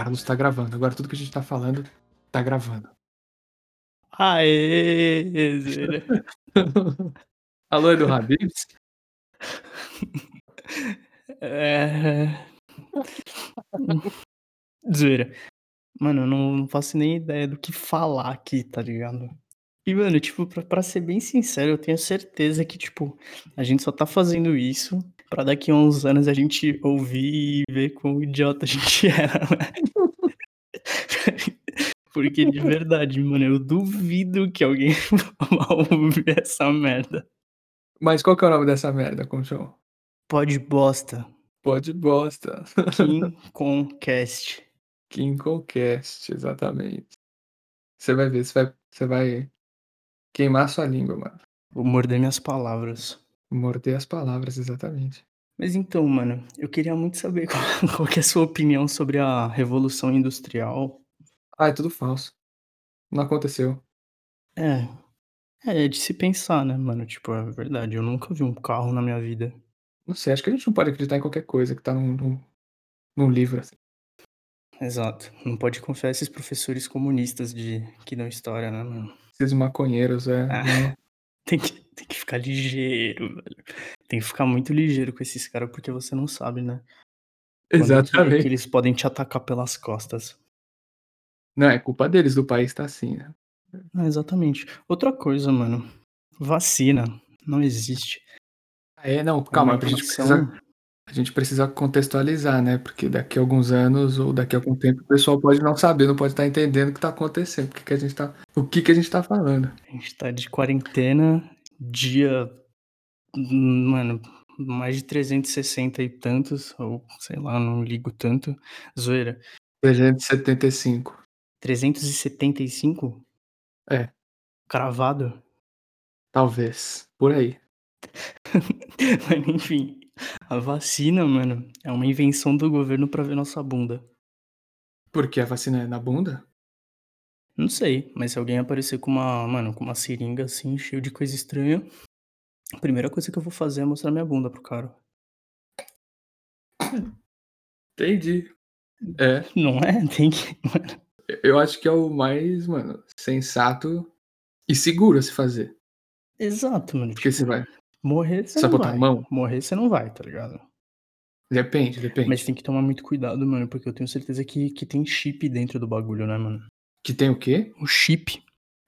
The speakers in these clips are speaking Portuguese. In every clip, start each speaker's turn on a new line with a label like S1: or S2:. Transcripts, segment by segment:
S1: Carlos tá gravando. Agora tudo que a gente tá falando tá gravando.
S2: Aê.
S1: Alô, Edu Habibs?
S2: É... Zoeira. Mano, eu não faço nem ideia do que falar aqui, tá ligado? E, mano, tipo, pra, pra ser bem sincero, eu tenho certeza que, tipo, a gente só tá fazendo isso pra daqui a uns anos a gente ouvir e ver quão idiota a gente era, né? Porque de verdade, mano, eu duvido que alguém vá ouvir essa merda.
S1: Mas qual que é o nome dessa merda, Conchão?
S2: Pode bosta.
S1: Pode bosta.
S2: Kim Concast.
S1: Kinkocast, exatamente. Você vai ver, você vai, você vai queimar sua língua, mano.
S2: Vou morder minhas palavras.
S1: Morder as palavras, exatamente.
S2: Mas então, mano, eu queria muito saber qual, qual que é a sua opinião sobre a Revolução Industrial.
S1: Ah, é tudo falso. Não aconteceu.
S2: É. É de se pensar, né, mano? Tipo, é verdade. Eu nunca vi um carro na minha vida.
S1: Não sei, acho que a gente não pode acreditar em qualquer coisa que tá num, num, num livro, assim.
S2: Exato. Não pode confiar esses professores comunistas de que dão história, né, mano?
S1: Esses maconheiros, é.
S2: Ah. Tem que, tem que ficar ligeiro, velho. Tem que ficar muito ligeiro com esses caras, porque você não sabe, né? Quando
S1: Exatamente.
S2: Que eles podem te atacar pelas costas.
S1: Não, é culpa deles, do país tá assim, né?
S2: Ah, exatamente. Outra coisa, mano. Vacina. Não existe.
S1: Ah, É, não,
S2: É
S1: calma, a gente, precisa, a gente precisa contextualizar, né? Porque daqui a alguns anos ou daqui a algum tempo o pessoal pode não saber, não pode estar entendendo o que tá acontecendo, o que, que a gente tá. O que, que a gente tá falando.
S2: A gente tá de quarentena, dia. Mano, mais de 360 e tantos, ou sei lá, não ligo tanto. Zoeira.
S1: 375.
S2: 375?
S1: É.
S2: Cravado?
S1: Talvez. Por aí.
S2: Mas enfim, a vacina, mano, é uma invenção do governo pra ver nossa bunda.
S1: Porque a vacina é na bunda?
S2: Não sei, mas se alguém aparecer com uma, mano, com uma seringa assim, cheio de coisa estranha, a primeira coisa que eu vou fazer é mostrar minha bunda pro cara.
S1: Entendi. É.
S2: Não é? Tem que. Mano,
S1: Eu acho que é o mais, mano, sensato e seguro a se fazer.
S2: Exato, mano.
S1: Porque
S2: tipo,
S1: você vai.
S2: morrer você não
S1: botar a
S2: vai.
S1: mão?
S2: Morrer você não vai, tá ligado?
S1: Depende, depende.
S2: Mas tem que tomar muito cuidado, mano, porque eu tenho certeza que, que tem chip dentro do bagulho, né, mano?
S1: Que tem o quê?
S2: O chip.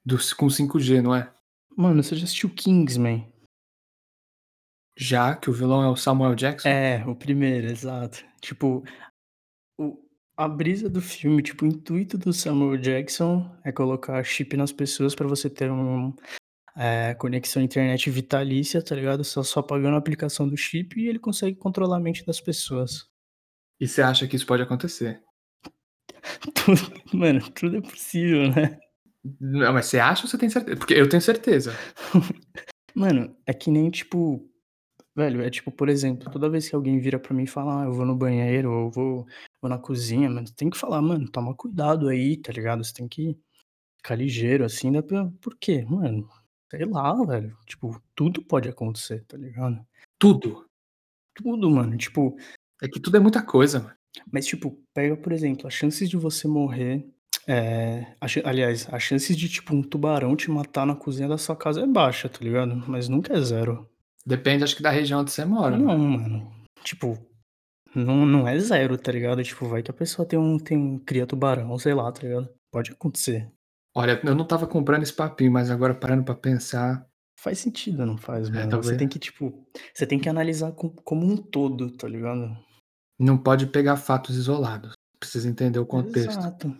S1: Do, com 5G, não é?
S2: Mano, você já assistiu Kingsman?
S1: Já que o vilão é o Samuel Jackson?
S2: É, o primeiro, exato. Tipo, o, a brisa do filme, tipo, o intuito do Samuel Jackson é colocar chip nas pessoas pra você ter um, é, conexão à internet vitalícia, tá ligado? Só, só pagando a aplicação do chip e ele consegue controlar a mente das pessoas.
S1: E você acha que isso pode acontecer?
S2: Tudo- mano, tudo é possível, né?
S1: Não, mas você acha ou você tem certeza? Porque eu tenho certeza.
S2: Mano, é que nem, tipo. Velho, é tipo, por exemplo, toda vez que alguém vira pra mim e fala, ah, eu vou no banheiro, ou eu vou, vou na cozinha, mano, tem que falar, mano, toma cuidado aí, tá ligado? Você tem que ficar ligeiro, assim, né? Por por quê? Mano, sei lá, velho. Tipo, tudo pode acontecer, tá ligado?
S1: Tudo.
S2: Tudo, mano. Tipo,
S1: É que tudo é muita coisa, mano.
S2: Mas, tipo, pega, por exemplo, as chances de você morrer. É, a chan- aliás, as chances de, tipo, um tubarão te matar na cozinha da sua casa é baixa, tá ligado? Mas nunca é zero.
S1: Depende, acho que da região onde você mora.
S2: Não,
S1: mano.
S2: Tipo, não, não é zero, tá ligado? Tipo, vai que a pessoa tem um, tem um cria tubarão, sei lá, tá ligado? Pode acontecer.
S1: Olha, eu não tava comprando esse papinho, mas agora parando pra pensar.
S2: Faz sentido, não faz, mano? Você
S1: talvez.
S2: tem que, tipo, você tem que analisar com- como um todo, tá ligado?
S1: Não pode pegar fatos isolados. Precisa entender o contexto.
S2: Exato.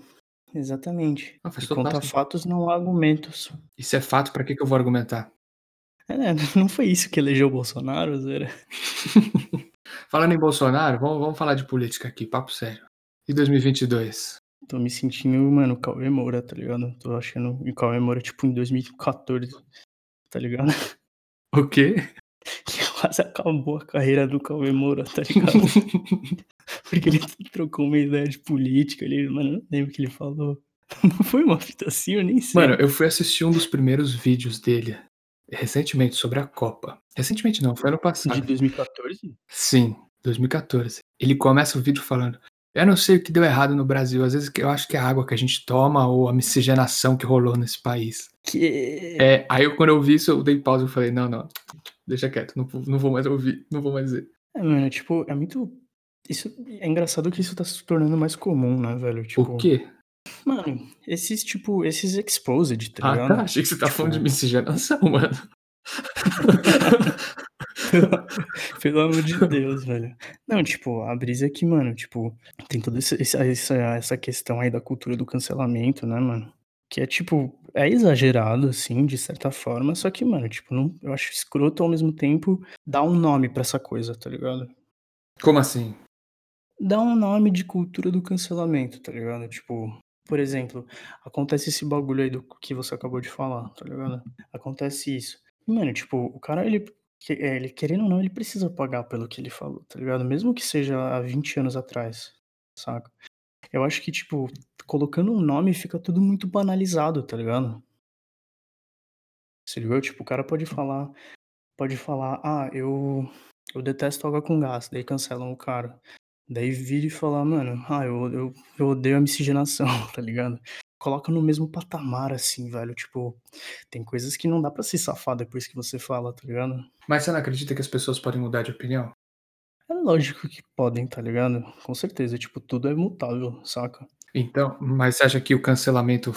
S2: Exatamente.
S1: Ah, faz total
S2: quanto a
S1: sentido.
S2: fatos, não há argumentos.
S1: E se é fato, pra que, que eu vou argumentar?
S2: É, não foi isso que elegeu o Bolsonaro, Zera?
S1: Falando em Bolsonaro, vamos, vamos falar de política aqui, papo sério. E 2022?
S2: Tô me sentindo, mano, Cauê Moura, tá ligado? Tô achando o Cauê Moura, tipo, em 2014, tá ligado?
S1: O quê?
S2: Quase acabou a carreira do Cauê Moura, tá ligado? Porque ele trocou uma ideia de política, ele, mano, eu não lembro o que ele falou. Não foi uma fita assim, eu nem sei.
S1: Mano, eu fui assistir um dos primeiros vídeos dele recentemente sobre a Copa. Recentemente não, foi ano passado.
S2: de 2014?
S1: Sim, 2014. Ele começa o vídeo falando: Eu não sei o que deu errado no Brasil, às vezes eu acho que é a água que a gente toma ou a miscigenação que rolou nesse país.
S2: Que
S1: É, aí eu quando eu vi isso, eu dei pausa e falei: "Não, não, deixa quieto, não não vou mais ouvir, não vou mais ver".
S2: É, mano, tipo, é muito isso é engraçado que isso tá se tornando mais comum, né, velho,
S1: O
S2: tipo
S1: quê?
S2: mano, esses, tipo, esses exposed, tá
S1: Ah,
S2: ligado?
S1: tá, achei que você estava falando de
S2: Tipo
S1: miscigenação, mano.
S2: Pelo amor de Deus, velho. Não, tipo, a brisa é que, mano, tipo, tem toda esse essa essa questão aí da cultura do cancelamento, né, mano, que é, tipo, é exagerado, assim, de certa forma, só que, mano, tipo, não eu acho escroto, ao mesmo tempo, dar um nome pra essa coisa, tá ligado?
S1: Como assim?
S2: Dar um nome de cultura do cancelamento, tá ligado? Tipo, por exemplo, acontece esse bagulho aí do que você acabou de falar, tá ligado? Acontece isso. E, mano, tipo, o cara ele eh, ele querendo ou não, ele precisa pagar pelo que ele falou, tá ligado? Mesmo que seja há 20 anos atrás, saca? Eu acho que, tipo, colocando um nome fica tudo muito banalizado, tá ligado? Se ligou? Tipo, o cara pode falar pode falar: "Ah, eu eu detesto água com gás", daí cancelam o cara. Daí vira e fala: "Mano, ah, eu eu eu odeio a miscigenação", tá ligado? Coloca no mesmo patamar, assim, velho, tipo, tem coisas que não dá pra se safar depois que você fala, tá ligado?
S1: Mas você não acredita que as pessoas podem mudar de opinião?
S2: É lógico que podem, tá ligado? Com certeza, tipo, tudo é mutável, saca?
S1: Então, mas você acha que o cancelamento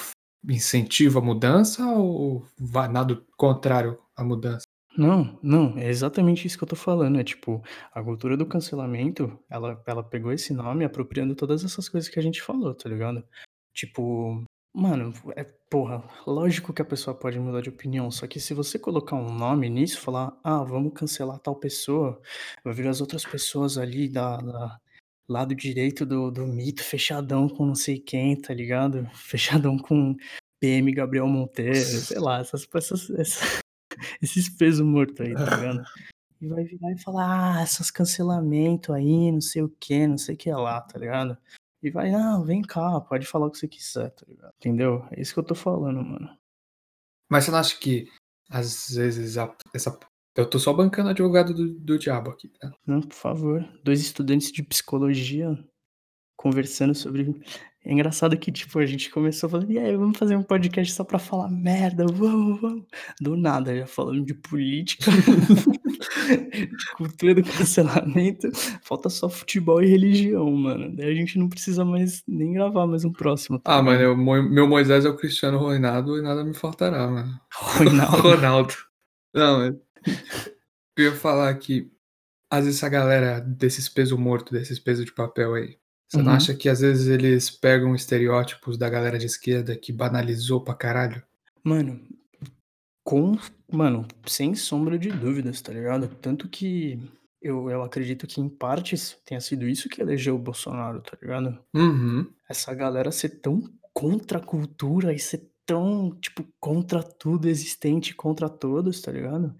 S1: incentiva a mudança ou vai nado contrário à mudança?
S2: Não, não, é exatamente isso que eu tô falando, é tipo, a cultura do cancelamento, ela ela pegou esse nome apropriando todas essas coisas que a gente falou, tá ligado? Tipo, mano, é porra, lógico que a pessoa pode mudar de opinião, só que se você colocar um nome nisso, falar: "Ah, vamos cancelar tal pessoa", vai vir as outras pessoas ali da da lado direito do do mito fechadão com não sei quem, tá ligado? Fechadão com PM Gabriel Monteiro, sei lá, essas essas essa esses peso morto aí, tá ligado? E vai virar e falar: "Ah, esses cancelamento aí, não sei o quê, não sei o que lá", tá ligado? E vai: "Não, vem cá, pode falar o que você quiser", tá ligado? Entendeu? É isso que eu tô falando, mano.
S1: Mas você não acha que, às vezes, a essa eu tô só bancando advogado do do diabo aqui, tá?
S2: Não, por favor. 2 estudantes de psicologia conversando sobre é engraçado que, tipo, a gente começou falando: "E aí, vamos fazer um podcast só pra falar merda, vamos, vamos". Do nada, já falando de política, de cultura do cancelamento, falta só futebol e religião, mano. Daí a gente não precisa mais nem gravar mais um próximo, tá
S1: Ah, mano, eu meu Moisés é o Cristiano Ronaldo e nada me faltará, mano.
S2: Ronaldo.
S1: Ronaldo. Não, mas eu ia falar que, às vezes, essa galera desses peso morto, desses peso de papel aí, você não
S2: Uhum.
S1: acha que, às vezes, eles pegam estereótipos da galera de esquerda que banalizou pra caralho?
S2: Mano, com mano, sem sombra de dúvidas, tá ligado? Tanto que eu eu acredito que, em partes, tenha sido isso que elegeu o Bolsonaro, tá ligado?
S1: Uhum.
S2: Essa galera ser tão contra a cultura e ser tão, tipo, contra tudo existente, contra todos, tá ligado?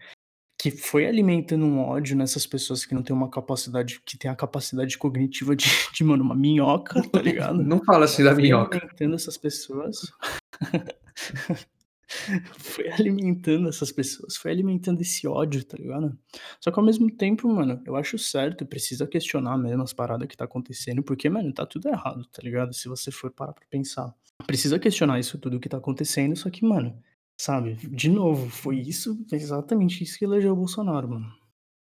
S2: Que foi alimentando um ódio nessas pessoas que não têm uma capacidade que têm a capacidade cognitiva de de, mano, uma minhoca, tá ligado?
S1: Não fala assim da
S2: Foi
S1: minhoca.
S2: alimentando essas pessoas foi alimentando essas pessoas, foi alimentando esse ódio, tá ligado? Só que ao mesmo tempo, mano, eu acho certo, precisa questionar mesmo as paradas que tá acontecendo, porque, mano, tá tudo errado, tá ligado? Se você for parar pra pensar. Precisa questionar isso tudo que tá acontecendo, só que, mano, sabe, de novo, foi isso, exatamente isso que elegeu o Bolsonaro, mano.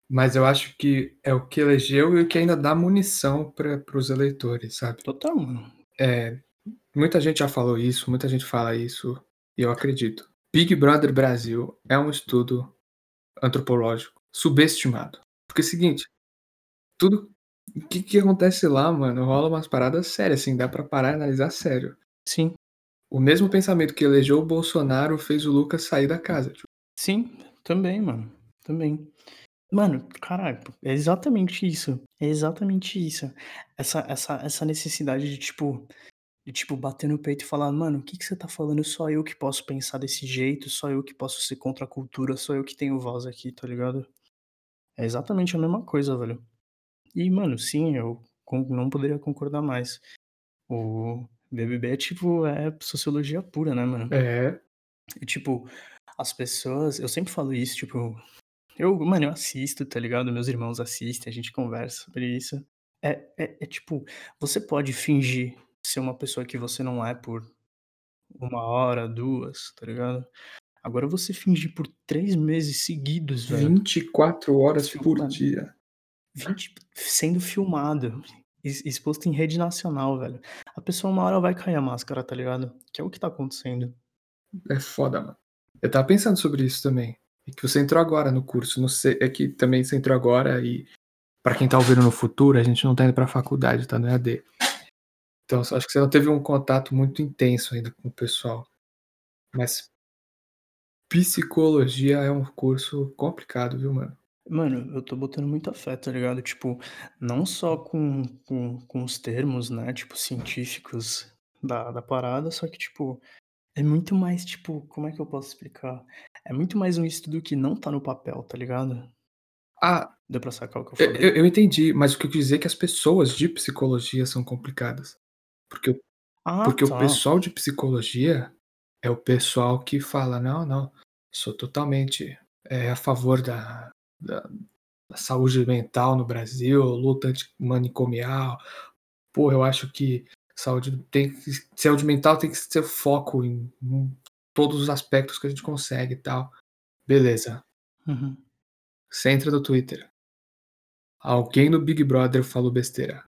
S1: Mas eu acho que é o que elegeu e o que ainda dá munição para os eleitores, sabe?
S2: Total, mano.
S1: É, muita gente já falou isso, muita gente fala isso, e eu acredito. Big Brother Brasil é um estudo antropológico subestimado. Porque é o seguinte, tudo o que que acontece lá, mano, rola umas paradas sérias, assim, dá pra parar e analisar sério.
S2: Sim.
S1: O mesmo pensamento que elegeu o Bolsonaro fez o Lucas sair da casa, tipo.
S2: Sim, também, mano, também. Mano, caralho, é exatamente isso, é exatamente isso. Essa essa essa necessidade de, tipo de, tipo, bater no peito e falar: "Mano, o que que você tá falando? Só eu que posso pensar desse jeito, só eu que posso ser contra a cultura, só eu que tenho voz aqui", tá ligado? É exatamente a mesma coisa, velho. E, mano, sim, eu não poderia concordar mais. O BBB é tipo, é sociologia pura, né, mano?
S1: É.
S2: E, tipo, as pessoas eu sempre falo isso, tipo, eu mano, eu assisto, tá ligado? Meus irmãos assistem, a gente conversa sobre isso. É é é tipo, você pode fingir ser uma pessoa que você não é por 1 hora, 2, tá ligado. Agora você fingir por 3 meses seguidos, velho
S1: 24 horas por dia.
S2: 20 sendo filmado, ex exposto em rede nacional, velho. A pessoa uma hora vai cair a máscara, tá ligado, que é o que tá acontecendo.
S1: É foda, mano. Eu estava pensando sobre isso também, e que você entrou agora no curso, não sei é que também você entrou agora e, pra quem tá ouvindo no futuro, a gente não tá indo pra faculdade, tá no EAD. Então acho que você não teve um contato muito intenso ainda com o pessoal. Mas psicologia é um curso complicado, viu, mano.
S2: Mano, eu tô botando muita fé, tá ligado, tipo, não só com com com os termos, né, tipo, científicos da da parada, só que, tipo, é muito mais, tipo, como é que eu posso explicar? É muito mais um estudo que não tá no papel, tá ligado?
S1: Ah,
S2: Deu pra sacar o que eu
S1: eu
S2: falei?
S1: eu entendi, mas o que eu quis dizer é que as pessoas de psicologia são complicadas. Porque o
S2: Ah,
S1: porque o
S2: tá.
S1: pessoal de psicologia é o pessoal que fala: "Não, não, sou totalmente, eh, a favor da da da saúde mental no Brasil, luta antimanicomial. Pô, eu acho que saúde tem que saúde mental tem que ser foco em em todos os aspectos que a gente consegue e tal". Beleza.
S2: Uhum.
S1: Você entra no Twitter alguém no Big Brother falou besteira.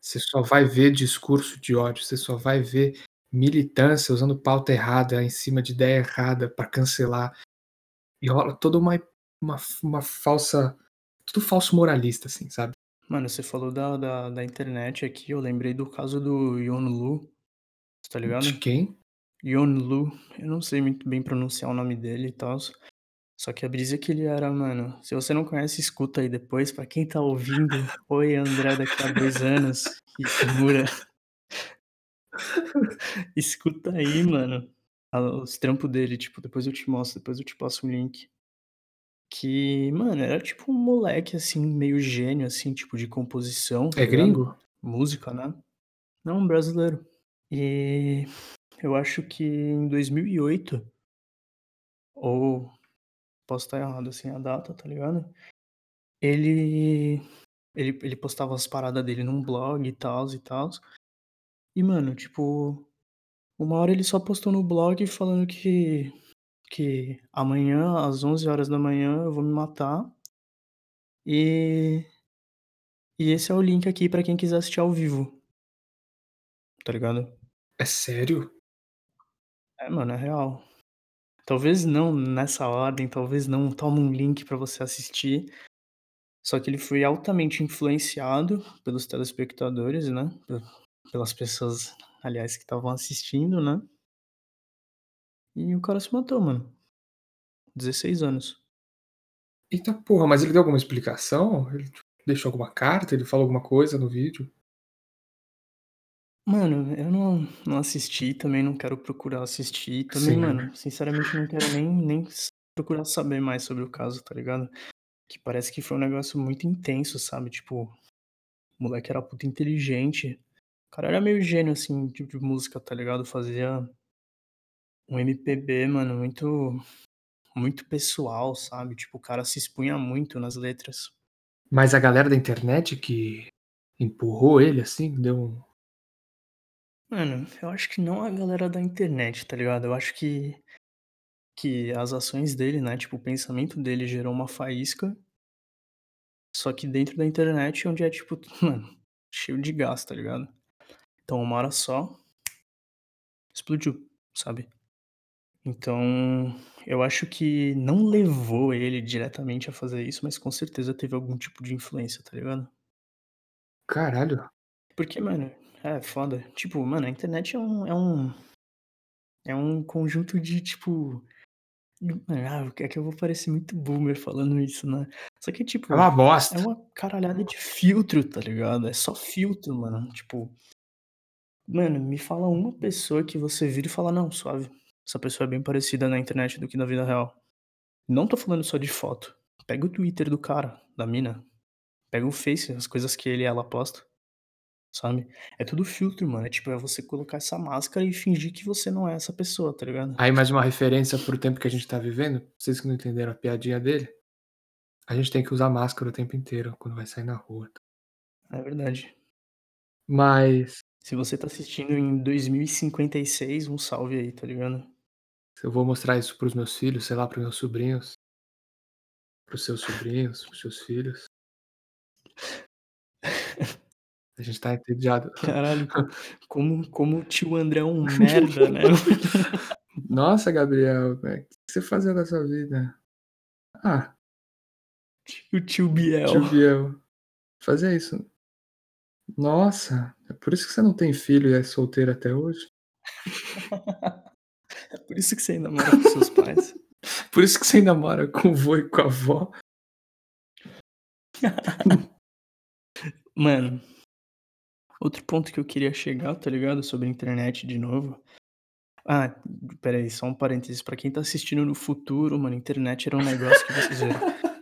S1: Você só vai ver discurso de ódio, você só vai ver militância usando pauta errada em cima de ideia errada pra cancelar. E rola toda uma uma uma falsa tudo falso moralista, assim, sabe.
S2: Mano, você falou da da da internet aqui, eu lembrei do caso do Yonlu, você tá
S1: De
S2: ligado?
S1: quem?
S2: Yonlu, eu não sei muito bem pronunciar o nome dele e tals, só que a brisa é que ele era mano, se você não conhece, escuta aí depois, pra quem tá ouvindo, oi André daqui a 2 anos, Kimura. Escuta aí, mano, os trampo dele, tipo, depois eu te mostro, depois eu te passo o link. Que, mano, era tipo um moleque, assim, meio gênio, assim, tipo de composição, tá
S1: É
S2: ligado,
S1: gringo?
S2: música, né. Não, brasileiro. E eu acho que em 2008 ou posso estar errado, assim, a data, tá ligado. Ele ele ele postava as parada dele num blog e tals e tals. E mano, tipo, uma hora ele só postou no blog falando que que amanhã às 11h eu vou me matar e e esse é o link aqui pra quem quiser assistir ao vivo. Tá ligado?
S1: É sério?
S2: É, mano, é real. Talvez não nessa ordem, talvez não, toma um link pra você assistir. Só que ele foi altamente influenciado pelos telespectadores, né, pe pelas pessoas, aliás, que estavam assistindo, né. E o cara se matou, mano. 16 anos.
S1: Eita porra, mas ele deu alguma explicação? Ele deixou alguma carta, ele falou alguma coisa no vídeo?
S2: Mano, eu não não assisti, também não quero procurar assistir, também,
S1: Sim.
S2: mano, sinceramente não quero nem nem procurar saber mais sobre o caso, tá ligado. Que parece que foi um negócio muito intenso, sabe, tipo, o moleque era puta inteligente. O cara era meio gênio, assim, tipo de música, tá ligado, fazia um MPB, mano, muito muito pessoal, sabe, tipo, o cara se expunha muito nas letras.
S1: Mas a galera da internet que empurrou ele, assim, deu um
S2: Mano, eu acho que não a galera da internet, tá ligado, eu acho que que as ações dele, né, tipo, o pensamento dele gerou uma faísca só que dentro da internet onde é, tipo, mano, cheio de gás, tá ligado. Então uma hora só explodiu, sabe. Então, eu acho que não levou ele diretamente a fazer isso, mas com certeza teve algum tipo de influência, tá ligado.
S1: Caralho.
S2: Porque, mano, é foda. Tipo, mano, a internet é um é um é um conjunto de, tipo, ah, é que eu vou parecer muito boomer falando isso, né. Só que,
S1: É
S2: tipo,
S1: uma
S2: é
S1: bosta.
S2: uma caralhada de filtro, tá ligado, é só filtro, mano, tipo mano, me fala uma pessoa que você vira e fala: "Não, suave, essa pessoa é bem parecida na internet do que na vida real". Não tô falando só de foto, pega o Twitter do cara, da mina, pega o Face, as coisas que ele e ela posta, sabe. É tudo filtro, mano, é tipo, é você colocar essa máscara e fingir que você não é essa pessoa, tá ligado.
S1: Aí mais uma referência para o tempo que a gente tá vivendo, vocês que não entenderam a piadinha dele, a gente tem que usar máscara o tempo inteiro quando vai sair na rua.
S2: É verdade.
S1: Mas
S2: Se você tá assistindo em 2056, um salve aí, tá ligado?
S1: Se eu vou mostrar isso para os meus filhos, sei lá, para os meus sobrinhos, para os seus sobrinhos, para os seus filhos. A gente tá entediado.
S2: Caralho, co como como o tio André é um merda, né?
S1: Nossa, Gabriel, o que você fazia da sua vida? Ah,
S2: O tio Biel.
S1: tio Biel, fazia isso. Nossa, é por isso que você não tem filho e é solteiro até hoje?
S2: É por isso que você ainda mora com seus pais.
S1: Por isso que você ainda mora com o vô e com a avó?
S2: Mano, outro ponto que eu queria chegar, tá ligado? Sobre a internet de novo. Ah, espera aí, só um parênteses. Pra quem tá assistindo no futuro, mano, internet era um negócio que vocês viram.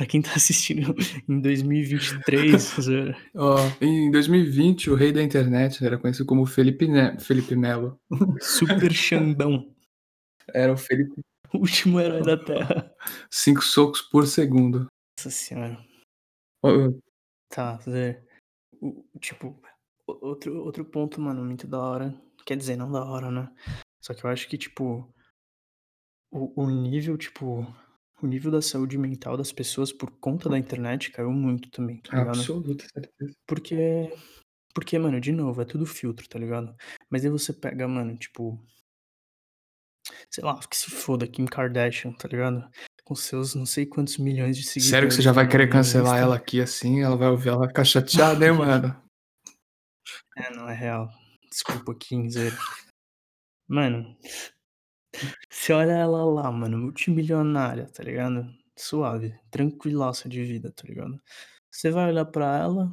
S2: Pra quem tá assistindo em 2023, zoeira.
S1: Ó, em 2020, o rei da internet era conhecido como Felipe, ne Felipe Melo.
S2: Super Xandão,
S1: Era o Felipe
S2: o último herói da Terra.
S1: 5 socos por segundo.
S2: Nossa senhora.
S1: Ó,
S2: Tá. O tipo, outro outro ponto, mano, muito da hora. Quer dizer, não da hora, né. Só que eu acho que, tipo, o o nível, tipo, o nível da saúde mental das pessoas por conta da internet caiu muito também, tá ligado?
S1: absoluta certeza.
S2: Porque porque, mano, de novo, é tudo filtro, tá ligado? Mas aí você pega, mano, tipo sei lá, que se foda, Kim Kardashian, tá ligado? Com seus não sei quantos milhões de seguidores
S1: Sério que você já vai querer cancelar ela aqui assim? Ela vai ouvir, ela vai ficar chateada, hein, mano?
S2: É, não, é real. Desculpa, Kim, zoeira. Mano, você olha ela lá, mano, multimilionária, tá ligado? Suave, tranquilaça de vida, tá ligado? Você vai olhar pra ela,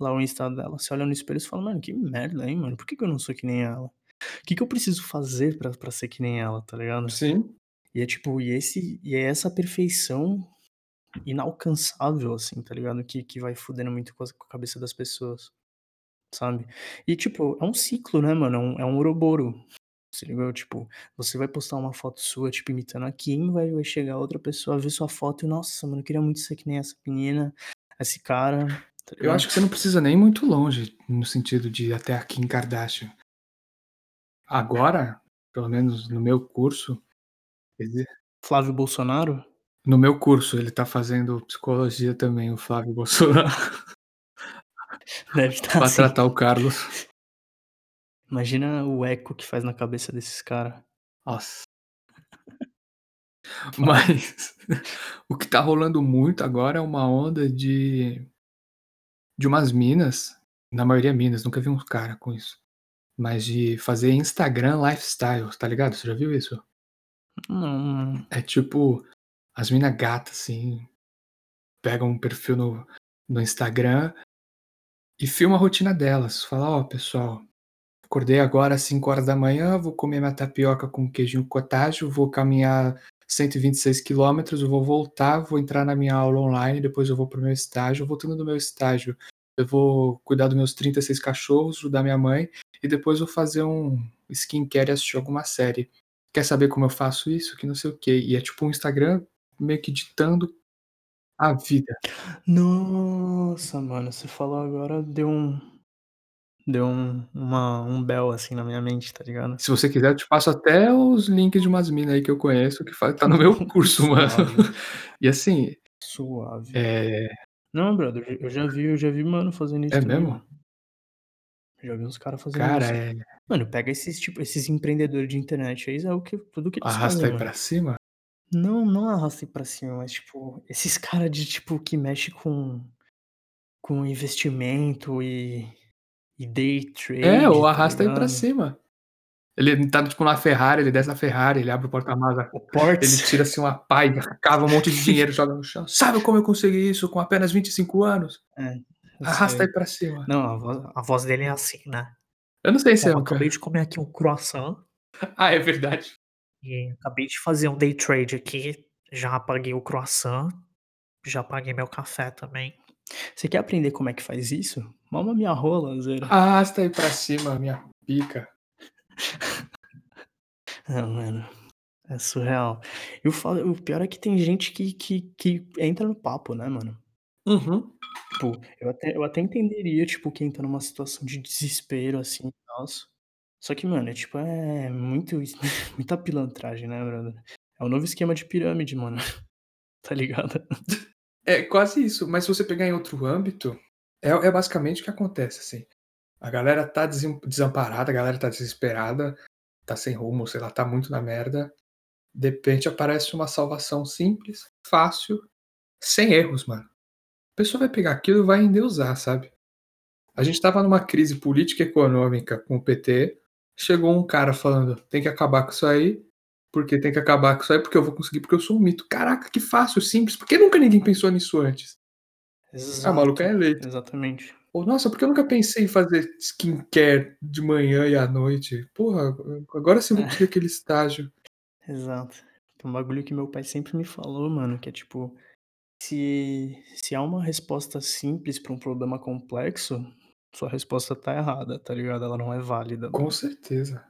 S2: lá o Insta dela, você olha no espelho e você fala: "Mano, que merda, hein, mano, por que que eu não sou que nem ela? O que que eu preciso fazer pra pra ser que nem ela?", tá ligado?
S1: Sim.
S2: E é tipo, e esse e é essa perfeição inalcançável, assim, tá ligado? Que que vai fudendo muito com as com a cabeça das pessoas, sabe? E tipo, é um ciclo, né, mano, é um é um ouroboro, se ligou? Tipo, você vai postar uma foto sua, tipo, imitando a Kim, vai vai chegar outra pessoa, ver sua foto e: "Nossa, mano, eu queria muito ser que nem essa menina, esse cara", tá
S1: Eu acho que você não precisa nem muito longe, no sentido de ir até a Kim Kardashian. Agora, pelo menos no meu curso,
S2: Flávio Bolsonaro?
S1: no meu curso, ele tá fazendo psicologia também, o Flávio Bolsonaro,
S2: Deve estar
S1: pra
S2: assim.
S1: tratar o Carlos.
S2: Imagina o eco que faz na cabeça desses cara.
S1: Nossa. Mas o que tá rolando muito agora é uma onda de de umas minas, na maioria minas, nunca vi um cara com isso, mas de fazer Instagram lifestyle, tá ligado? Você já viu isso? É tipo, as mina gata, assim, pegam um perfil no no Instagram e filma a rotina delas. Fala: "Ó, pessoal, acordei agora às 5h, vou comer minha tapioca com queijinho cottage, vou caminhar 126 quilômetros, vou voltar, vou entrar na minha aula online, depois eu vou para o meu estágio, voltando do meu estágio, eu vou cuidar dos meus 36 cachorros, ajudar minha mãe e depois vou fazer um skincare e assistir alguma série. Quer saber como eu faço isso? Que não sei o quê". E é tipo um Instagram meio que ditando a vida.
S2: Nossa, mano, você falou agora, deu um deu um uma um bell, assim, na minha mente, tá ligado?
S1: Se você quiser eu te passo até os links de umas mina aí que eu conheço que tá no meu curso, mano. E assim,
S2: Suave.
S1: eh
S2: Não, brother, eu já vi eu já vi mano fazendo isso
S1: É
S2: também,
S1: mesmo?
S2: mano. Já vi uns cara fazendo
S1: Cara,
S2: isso.
S1: é
S2: Mano, pega esses tipo, esses empreendedores de internet aí, é o que tudo que eles
S1: Arrasta
S2: fazem,
S1: aí
S2: mano.
S1: pra cima?
S2: Não, não arrasta aí pra cima, mas tipo, esses cara de tipo, que mexe com com investimento e e day
S1: É, ou
S2: trade, tá
S1: arrasta aí pra
S2: ligado?
S1: cima. Ele tá tipo na Ferrari, ele desce na Ferrari, ele abre o porta-mala,
S2: O Ports.
S1: ele tira assim uma pá cava um monte de dinheiro, joga no chão. "Sabe como eu consegui isso com apenas 25 anos?"
S2: É, eu
S1: Arrasta
S2: sei.
S1: aí pra cima.
S2: Não, a voz a voz dele é assim, né.
S1: Eu não sei se é
S2: "Ó,
S1: um
S2: acabei
S1: cara
S2: de comer aqui um croissant
S1: Ah, é verdade.
S2: e acabei de fazer um day trade aqui, já paguei o croissant, já paguei meu café também". Você quer aprender como é que faz isso? Mama minha rola, zoeira.
S1: Arrasta aí pra cima, minha pica.
S2: Não, mano, é surreal. E o foda o pior é que tem gente que que que entra no papo, né, mano.
S1: Uhum.
S2: Tipo, eu até eu até entenderia, tipo, quem tá numa situação de desespero, assim, tals. Só que, mano, é tipo, é muito muita pilantragem, né, brother. É o novo esquema de pirâmide, mano, tá ligado?
S1: É quase isso, mas se você pegar em outro âmbito, é é basicamente o que acontece, assim. A galera tá desamparada, a galera tá desesperada, tá sem rumo, sei lá, tá muito na merda. De repente aparece uma salvação simples, fácil, sem erros, mano. A pessoa vai pegar aquilo e vai endeusar, sabe. A gente estava numa crise política e econômica com o PT, chegou um cara falando: "Tem que acabar com isso aí, porque tem que acabar com isso aí, porque eu vou conseguir, porque eu sou um mito". Caraca, que fácil, simples, por que nunca ninguém pensou nisso antes? Ah, maluco
S2: Exato,
S1: é eleito.
S2: exatamente.
S1: Ou: "Nossa, por que eu nunca pensei em fazer skincare de manhã e à noite? Porra, agora sim eu vou
S2: É.
S1: conseguir aquele estágio".
S2: Exato. Tem um bagulho que meu pai sempre me falou, mano, que é tipo, se se há uma resposta simples pra um problema complexo, sua resposta tá errada, tá ligado? Ela não é válida,
S1: Com certeza,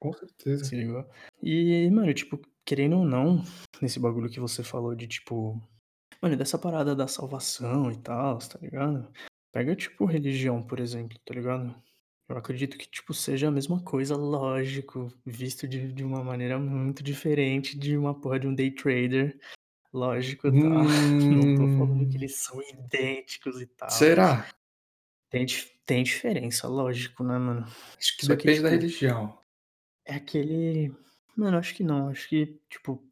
S1: com certeza.
S2: Se ligou? E, mano, tipo, querendo ou não, nesse bagulho que você falou de tipo mano, dessa parada da salvação e tals, tá ligado? Pega, tipo, religião, por exemplo, tá ligado? Eu acredito que, tipo, seja a mesma coisa, lógico, visto de de uma maneira muito diferente de uma porra de um day trader, lógico, tá? Não tô falando que
S1: Hum.
S2: eles são idênticos e tal.
S1: Será?
S2: Tem tem diferença, lógico, né, mano.
S1: Acho que
S2: Só que,
S1: depende da
S2: tipo
S1: religião.
S2: É aquele mano, acho que não, acho que, tipo,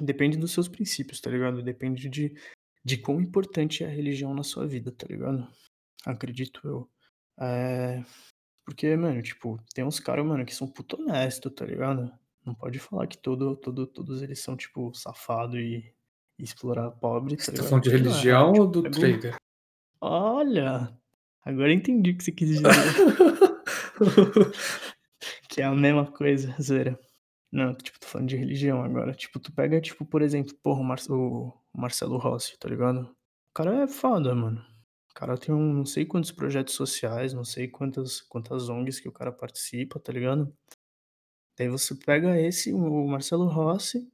S2: depende dos seus princípios, tá ligado? Depende de de quão importante é a religião na sua vida, tá ligado? Acredito eu. Eh, porque, mano, tipo, tem uns cara, mano, que são puto honesto, tá ligado? Não pode falar que todo todo todos eles são, tipo, safado e e explorar pobre, tá
S1: Você tá falando de
S2: não é
S1: religião ou
S2: tipo,
S1: do
S2: pega o
S1: trader?
S2: olha! Agora eu entendi o que você quis dizer. Que é a mesma coisa, zoeira. Não, tipo, tô falando de religião agora. Tipo, tu pega, tipo, por exemplo, porra, o Marce o Marcelo Rossi, tá ligado? O cara é foda, mano. O cara tem um não sei quantos projetos sociais, não sei quantas quantas ONGs que o cara participa, tá ligado? Daí você pega esse, o Marcelo Rossi,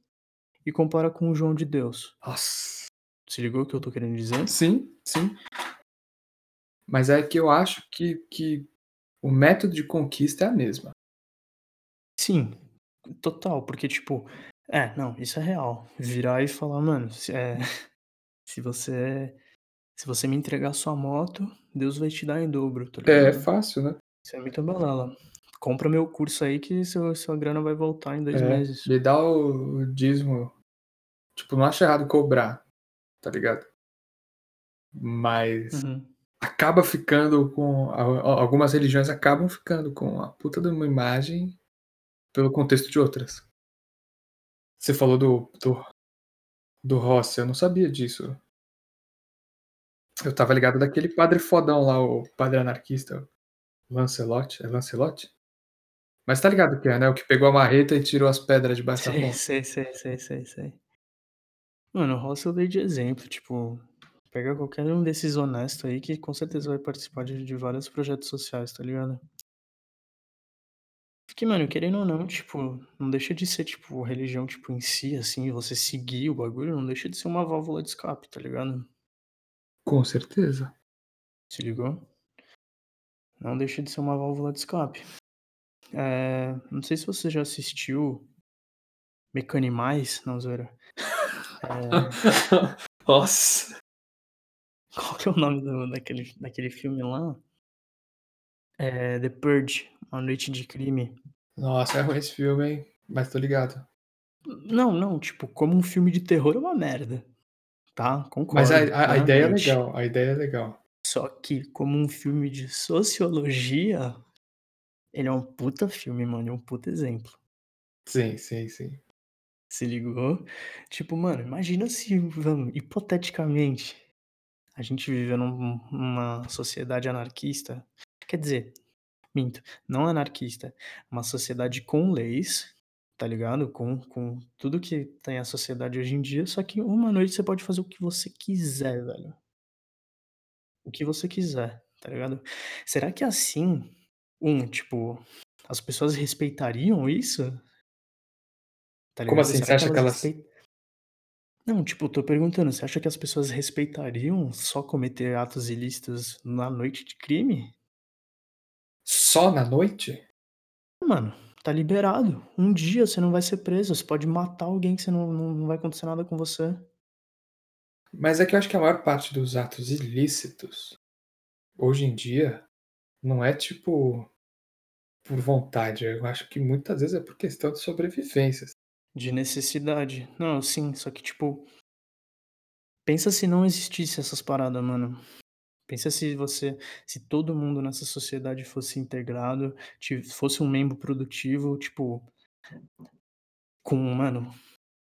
S2: e compara com o João de Deus.
S1: Nossa.
S2: Se ligou o que eu tô querendo dizer?
S1: Sim, sim. Mas é que eu acho que que o método de conquista é a mesma.
S2: Sim, total, porque tipo é, não, isso é real. Virar e falar: "Mano, se eh, se você se você me entregar sua moto, Deus vai te dar em dobro", tá
S1: É fácil, né.
S2: Isso é muita balela. "Compra meu curso aí que seu sua grana vai voltar em 2
S1: É,
S2: meses".
S1: me dá o o dízimo. Tipo, não acho errado cobrar, tá ligado? Mas
S2: Uhum.
S1: acaba ficando com algumas religiões acabam ficando com a puta de uma imagem, pelo contexto de outras. Você falou do do do Rossi, eu não sabia disso. Eu estava ligado daquele padre fodão lá, o padre anarquista, Lancelotti, é Lancelotti? Mas tá ligado quem é, né, o que pegou a marreta e tirou as pedras debaixo da
S2: Sei,
S1: ponte.
S2: sei, sei, sei, sei, sei. Mano, o Rossi eu dei de exemplo, tipo, pega qualquer um desses honesto aí que com certeza vai participar de de vários projetos sociais, tá ligado? Porque, mano, querendo ou não, tipo, não deixa de ser, tipo, religião, tipo, em si, assim, você seguir o bagulho, não deixa de ser uma válvula de escape, tá ligado?
S1: Com certeza.
S2: Se ligou? Não deixa de ser uma válvula de escape. Eh, não sei se você já assistiu Mecanimais, não, zoeira. Eh,
S1: Nossa.
S2: qual que é o nome do daquele daquele filme lá? É The Purge, Uma Noite de Crime.
S1: Nossa, é ruim esse filme, hein, mas tô ligado.
S2: Não, não, tipo, como um filme de terror é uma merda, tá,
S1: Mas a
S2: concordo,
S1: a a ideia é legal, a ideia é legal.
S2: Só que como um filme de sociologia, ele é um puta filme, mano, é um puta exemplo.
S1: Sim, sim, sim.
S2: Se ligou? Tipo, mano, imagina se, vamos, hipoteticamente, a gente vive num numa sociedade anarquista, quer dizer, minto, não anarquista, uma sociedade com leis, tá ligado? Com com tudo que tem a sociedade hoje em dia, só que uma noite você pode fazer o que você quiser, velho. O que você quiser, tá ligado? Será que assim, um, tipo, as pessoas respeitariam isso? Tá
S1: Como assim? Você
S2: Será que
S1: acha que
S2: elas Não, tipo, eu tô perguntando, você acha que as pessoas respeitariam só cometer atos ilícitos na noite de crime?
S1: Só na noite?
S2: Mano, tá liberado. Um dia você não vai ser preso, você pode matar alguém que você não não não vai acontecer nada com você.
S1: Mas é que eu acho que a maior parte dos atos ilícitos, hoje em dia, não é tipo por vontade, eu acho que muitas vezes é por questão de sobrevivência.
S2: De necessidade. Não, sim, só que tipo pensa se não existisse essas paradas, mano. Pensa se você se todo mundo nessa sociedade fosse integrado, fosse um membro produtivo, tipo com, mano,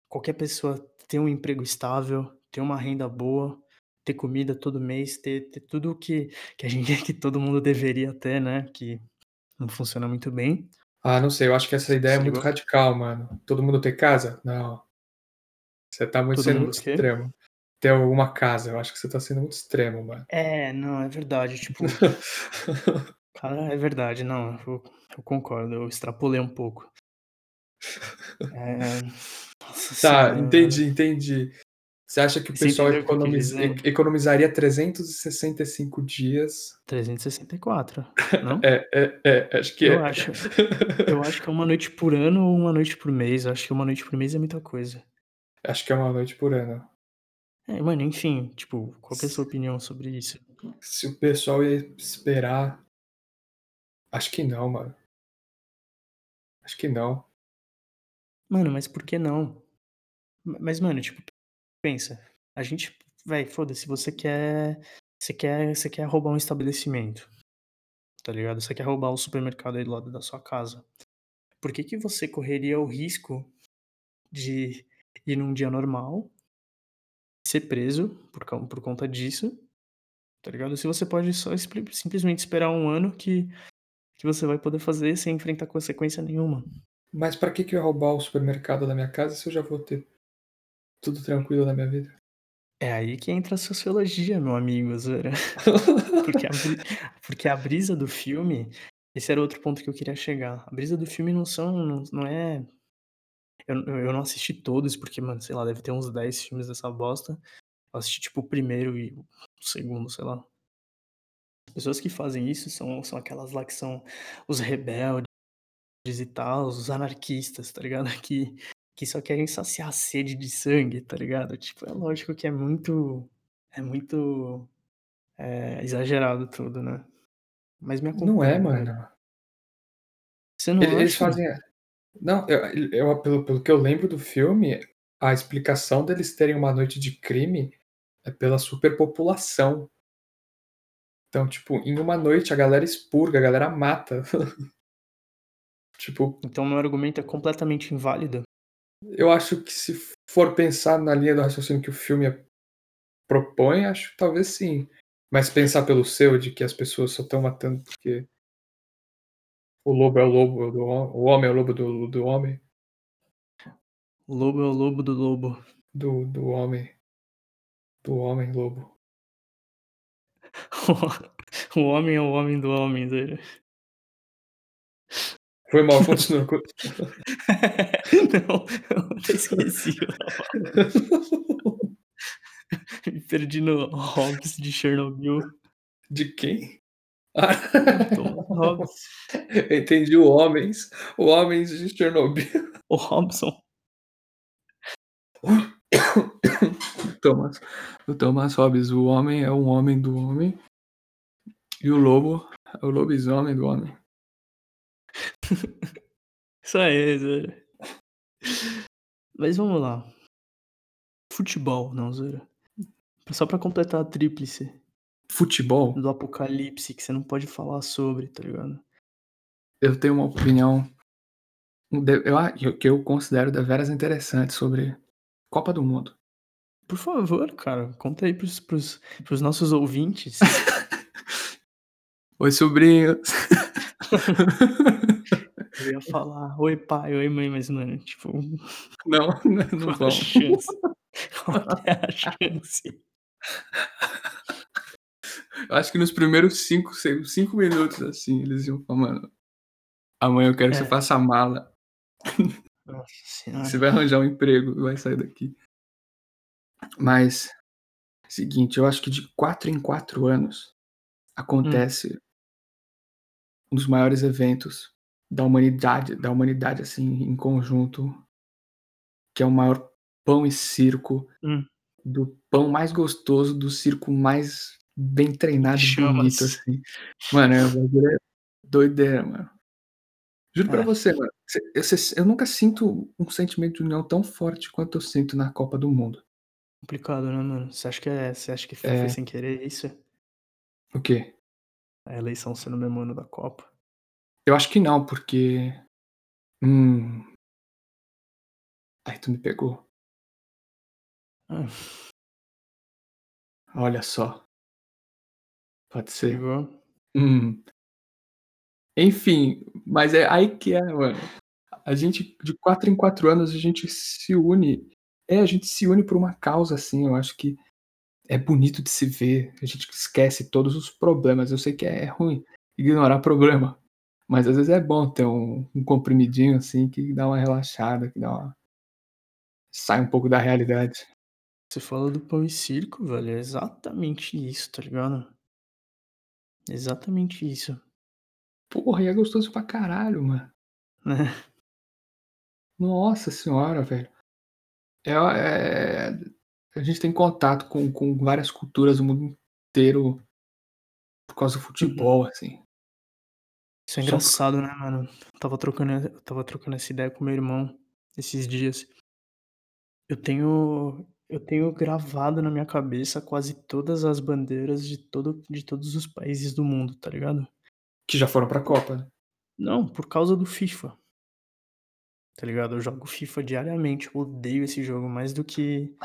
S2: qualquer pessoa ter um emprego estável, ter uma renda boa, ter comida todo mês, ter ter tudo o que que a gente que todo mundo deveria ter, né, que não funciona muito bem.
S1: Ah, não sei, eu acho que essa ideia é
S2: Se
S1: muito
S2: ligou?
S1: radical, mano. Todo mundo ter casa? Não. Você tá muito
S2: Todo
S1: sendo
S2: mundo
S1: muito
S2: o quê?
S1: Ter alguma casa, eu acho que você tá sendo muito extremo, mano.
S2: É, não, é verdade, tipo Cara, é verdade, não, eu eu concordo, eu extrapolei um pouco. É, nossa
S1: Tá,
S2: senhora,
S1: entendi, entendi. Você acha que o
S2: Você
S1: pessoal
S2: o que
S1: economizaria 365 dias
S2: 364, não?
S1: É, é, é, acho que
S2: Eu
S1: é.
S2: acho. Eu acho que é 1 noite por ano ou 1 noite por mês, eu acho que 1 noite por mês é muita coisa.
S1: Acho que é 1 noite por ano.
S2: É, mano, enfim, tipo, qual que é a sua opinião sobre isso?
S1: se o pessoal ia esperar Acho que não, mano. Acho que não.
S2: Mano, mas por que não? Ma mas, mano, tipo, pensa, a gente véi, foda-se, você quer você quer você quer roubar um estabelecimento, tá ligado? Você quer roubar o supermercado aí do lado da sua casa. Por que que você correria o risco de ir num dia normal ser preso por por conta disso, tá ligado? Se você pode só simplesmente esperar 1 ano que que você vai poder fazer sem enfrentar consequência nenhuma.
S1: Mas pra que que eu ia roubar o supermercado da minha casa se eu já vou ter tudo tranquilo na minha vida?
S2: É aí que entra a sociologia, meu amigo, zoeira. Porque porque a brisa do filme esse era outro ponto que eu queria chegar, a brisa do filme não são não não é eu eu não assisti todos, porque, mano, sei lá, deve ter uns 10 filmes dessa bosta. Eu assisti, tipo, o 1º e o 2º, sei lá. As pessoas que fazem isso são são aquelas lá que são os rebeldes e tals, os anarquistas, tá ligado? Que que só querem saciar a sede de sangue, tá ligado? Tipo, é lógico que é muito é muito, eh, exagerado tudo, né. Mas me
S1: Não é,
S2: acompanha,
S1: mano.
S2: Você não
S1: Ele eles
S2: acha?
S1: fazem não, eu eu pelo pelo que eu lembro do filme, a explicação deles terem uma noite de crime é pela superpopulação. Então, tipo, em uma noite a galera expurga, a galera mata. Tipo
S2: Então meu argumento é completamente inválido?
S1: Eu acho que se for pensar na linha do raciocínio que o filme propõe, acho que talvez sim. Mas pensar pelo seu, de que as pessoas só estão matando porque o lobo é o lobo do ho o homem é o lobo do do homem.
S2: O lobo é o lobo do lobo.
S1: Do do homem. Do homem lobo.
S2: O homem é o homem do homem, zoeira.
S1: Foi mal, continua.
S2: Não, eu esqueci. Me perdi no Hobbes de Chernobyl.
S1: De quem?
S2: Hobbes.
S1: Eu entendi o homens, o homens de Chernobyl.
S2: O Robson.
S1: Thomas, o Thomas Hobbes, o homem é um homem do homem. E o lobo é o lobisomem do homem.
S2: Isso aí, zoeira. Mas vamos lá. Futebol, não, zoeira. Só pra completar a tríplice.
S1: Futebol?
S2: Do apocalipse que você não pode falar sobre, tá ligado?
S1: Eu tenho uma opinião eu a que eu considero deveras interessante sobre Copa do Mundo.
S2: Por favor, cara, conta aí para os para os para os nossos ouvintes.
S1: Oi, sobrinhos.
S2: Eu ia falar: "Oi, pai, oi, mãe", mas, mano, tipo
S1: Não, não
S2: qual a
S1: vão.
S2: chance? Qual é a chance?
S1: Eu acho que nos primeiros 5 se 5 minutos, assim, eles iam falar: "Mano, amanhã eu quero que você
S2: É.
S1: faça a mala".
S2: Nossa
S1: Você
S2: senhora.
S1: vai arranjar um emprego e vai sair daqui. Mas, seguinte, eu acho que de 4 em 4 anos
S2: Hum.
S1: acontece um dos maiores eventos da humanidade da humanidade, assim, em conjunto que é o maior pão e circo,
S2: Hum.
S1: do pão mais gostoso, do circo mais bem
S2: Em
S1: treinado e bonito, assim. Mano, é o bagulho é doideira, mano. Juro pra
S2: É.
S1: você, mano, eu nunca sinto um sentimento de união tão forte quanto eu sinto na Copa do Mundo.
S2: Complicado, né, mano. Você acha que é você acha que foi
S1: É.
S2: sem querer isso?
S1: O quê?
S2: A eleição ser no mesmo ano da Copa?
S1: Eu acho que não, porque hum. Aí tu me pegou.
S2: Hã.
S1: Olha só. Pode ser. Hum. Enfim, mas é aí que é, mano. A gente de 4 em 4 anos a gente se une é, a gente se une por uma causa, assim, eu acho que é bonito de se ver, a gente esquece todos os problemas, eu sei que é ruim ignorar problema, mas às vezes é bom ter um um comprimidinho, assim, que dá uma relaxada, que dá uma sai um pouco da realidade.
S2: Você falou do pão e circo, velho, é exatamente isso, tá ligado? Exatamente isso.
S1: Porra, e é gostoso pra caralho, mano.
S2: Né.
S1: Nossa senhora, velho. É eh, a gente tem contato com com várias culturas do mundo inteiro por causa do
S2: Uhum.
S1: futebol, assim.
S2: Isso é
S1: Só
S2: engraçado, né, mano. Eu estava trocando eu estava trocando essa ideia com meu irmão esses dias. Eu tenho eu tenho gravado na minha cabeça quase todas as bandeiras de todo de todos os países do mundo, tá ligado?
S1: Que já foram pra Copa, né.
S2: Não, por causa do FIFA. Tá ligado? Eu jogo FIFA diariamente, eu odeio esse jogo mais do que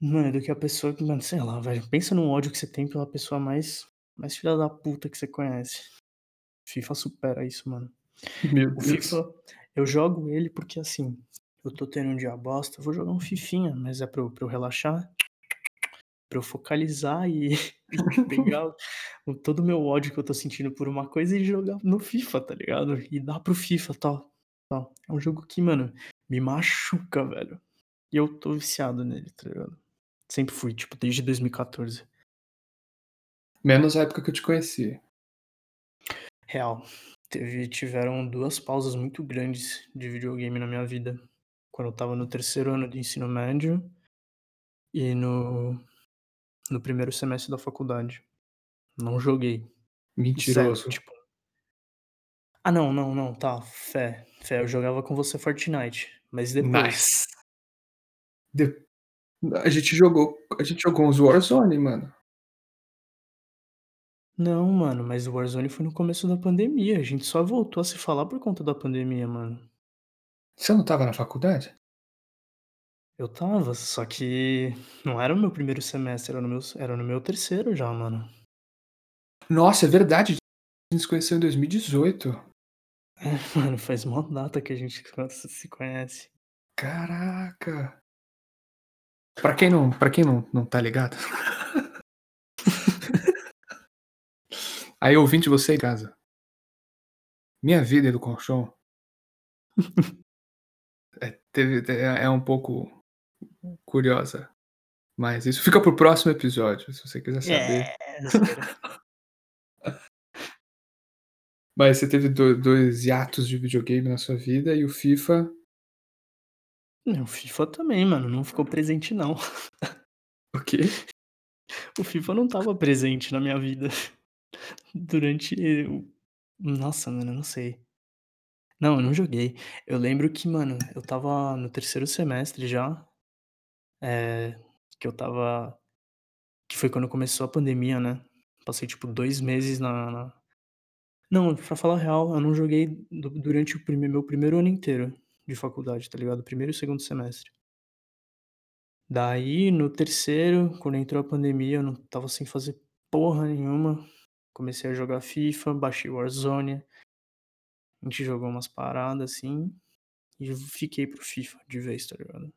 S2: mano, do que a pessoa que mano, sei lá, velho, pensa no ódio que você tem pela pessoa mais mais filha da puta que você conhece. FIFA supera isso, mano.
S1: Meu
S2: O
S1: Deus.
S2: FIFA, eu jogo ele porque, assim, eu tô tendo um dia bosta, vou jogar um fifinha, mas é pra eu pra eu relaxar, pra eu focalizar e pegar o todo o meu ódio que eu tô sentindo por uma coisa e jogar no FIFA, tá ligado? E dar para o FIFA, tal, tal. É um jogo que, mano, me machuca, velho. E eu tô viciado nele, tá ligado? Sempre fui, tipo, desde 2014.
S1: Menos a época que eu te conheci.
S2: Real. Teve tiveram 2 pausas muito grandes de videogame na minha vida. Quando eu estava no 3º ano do ensino médio e no no 1º semestre da faculdade. Não joguei.
S1: Mentiroso.
S2: tipo Ah, não, não, não, tá, fé, fé, eu jogava com você Fortnite, mas depois.
S1: Nice. De a gente jogou a gente jogou uns Warzone, mano.
S2: Não, mano, mas o Warzone foi no começo da pandemia, a gente só voltou a se falar por conta da pandemia, mano.
S1: Você não estava na faculdade?
S2: Eu estava, só que não era o meu 1º semestre, era no meu era no meu 3º já, mano.
S1: Nossa, é verdade, a gente se conheceu em 2018.
S2: É, mano, faz mó data que a gente se conhece.
S1: Caraca. Pra quem não pra quem não não tá ligado Aí ouvinte, você em casa minha vida do colchão é, teve te é é um pouco curiosa, mas isso fica para o próximo episódio, se você quiser saber.
S2: É.
S1: Mas você teve do dois hiatos de videogame na sua vida e o FIFA
S2: o FIFA também, mano, não ficou presente não.
S1: O quê?
S2: O FIFA não estava presente na minha vida durante nossa, mano, eu não sei. Não, eu não joguei. Eu lembro que, mano, eu estava no 3º semestre já, eh, que eu estava que foi quando começou a pandemia, né. Passei, tipo, 2 meses na na não, pra falar a real, eu não joguei du durante o prime meu 1º ano inteiro de faculdade, tá ligado? 1º e 2º semestre. Daí no 3º, quando entrou a pandemia, eu não estava sem fazer porra nenhuma, comecei a jogar FIFA, baixei Warzone. A gente jogou umas paradas, assim, e fiquei para o FIFA de vez, tá ligado?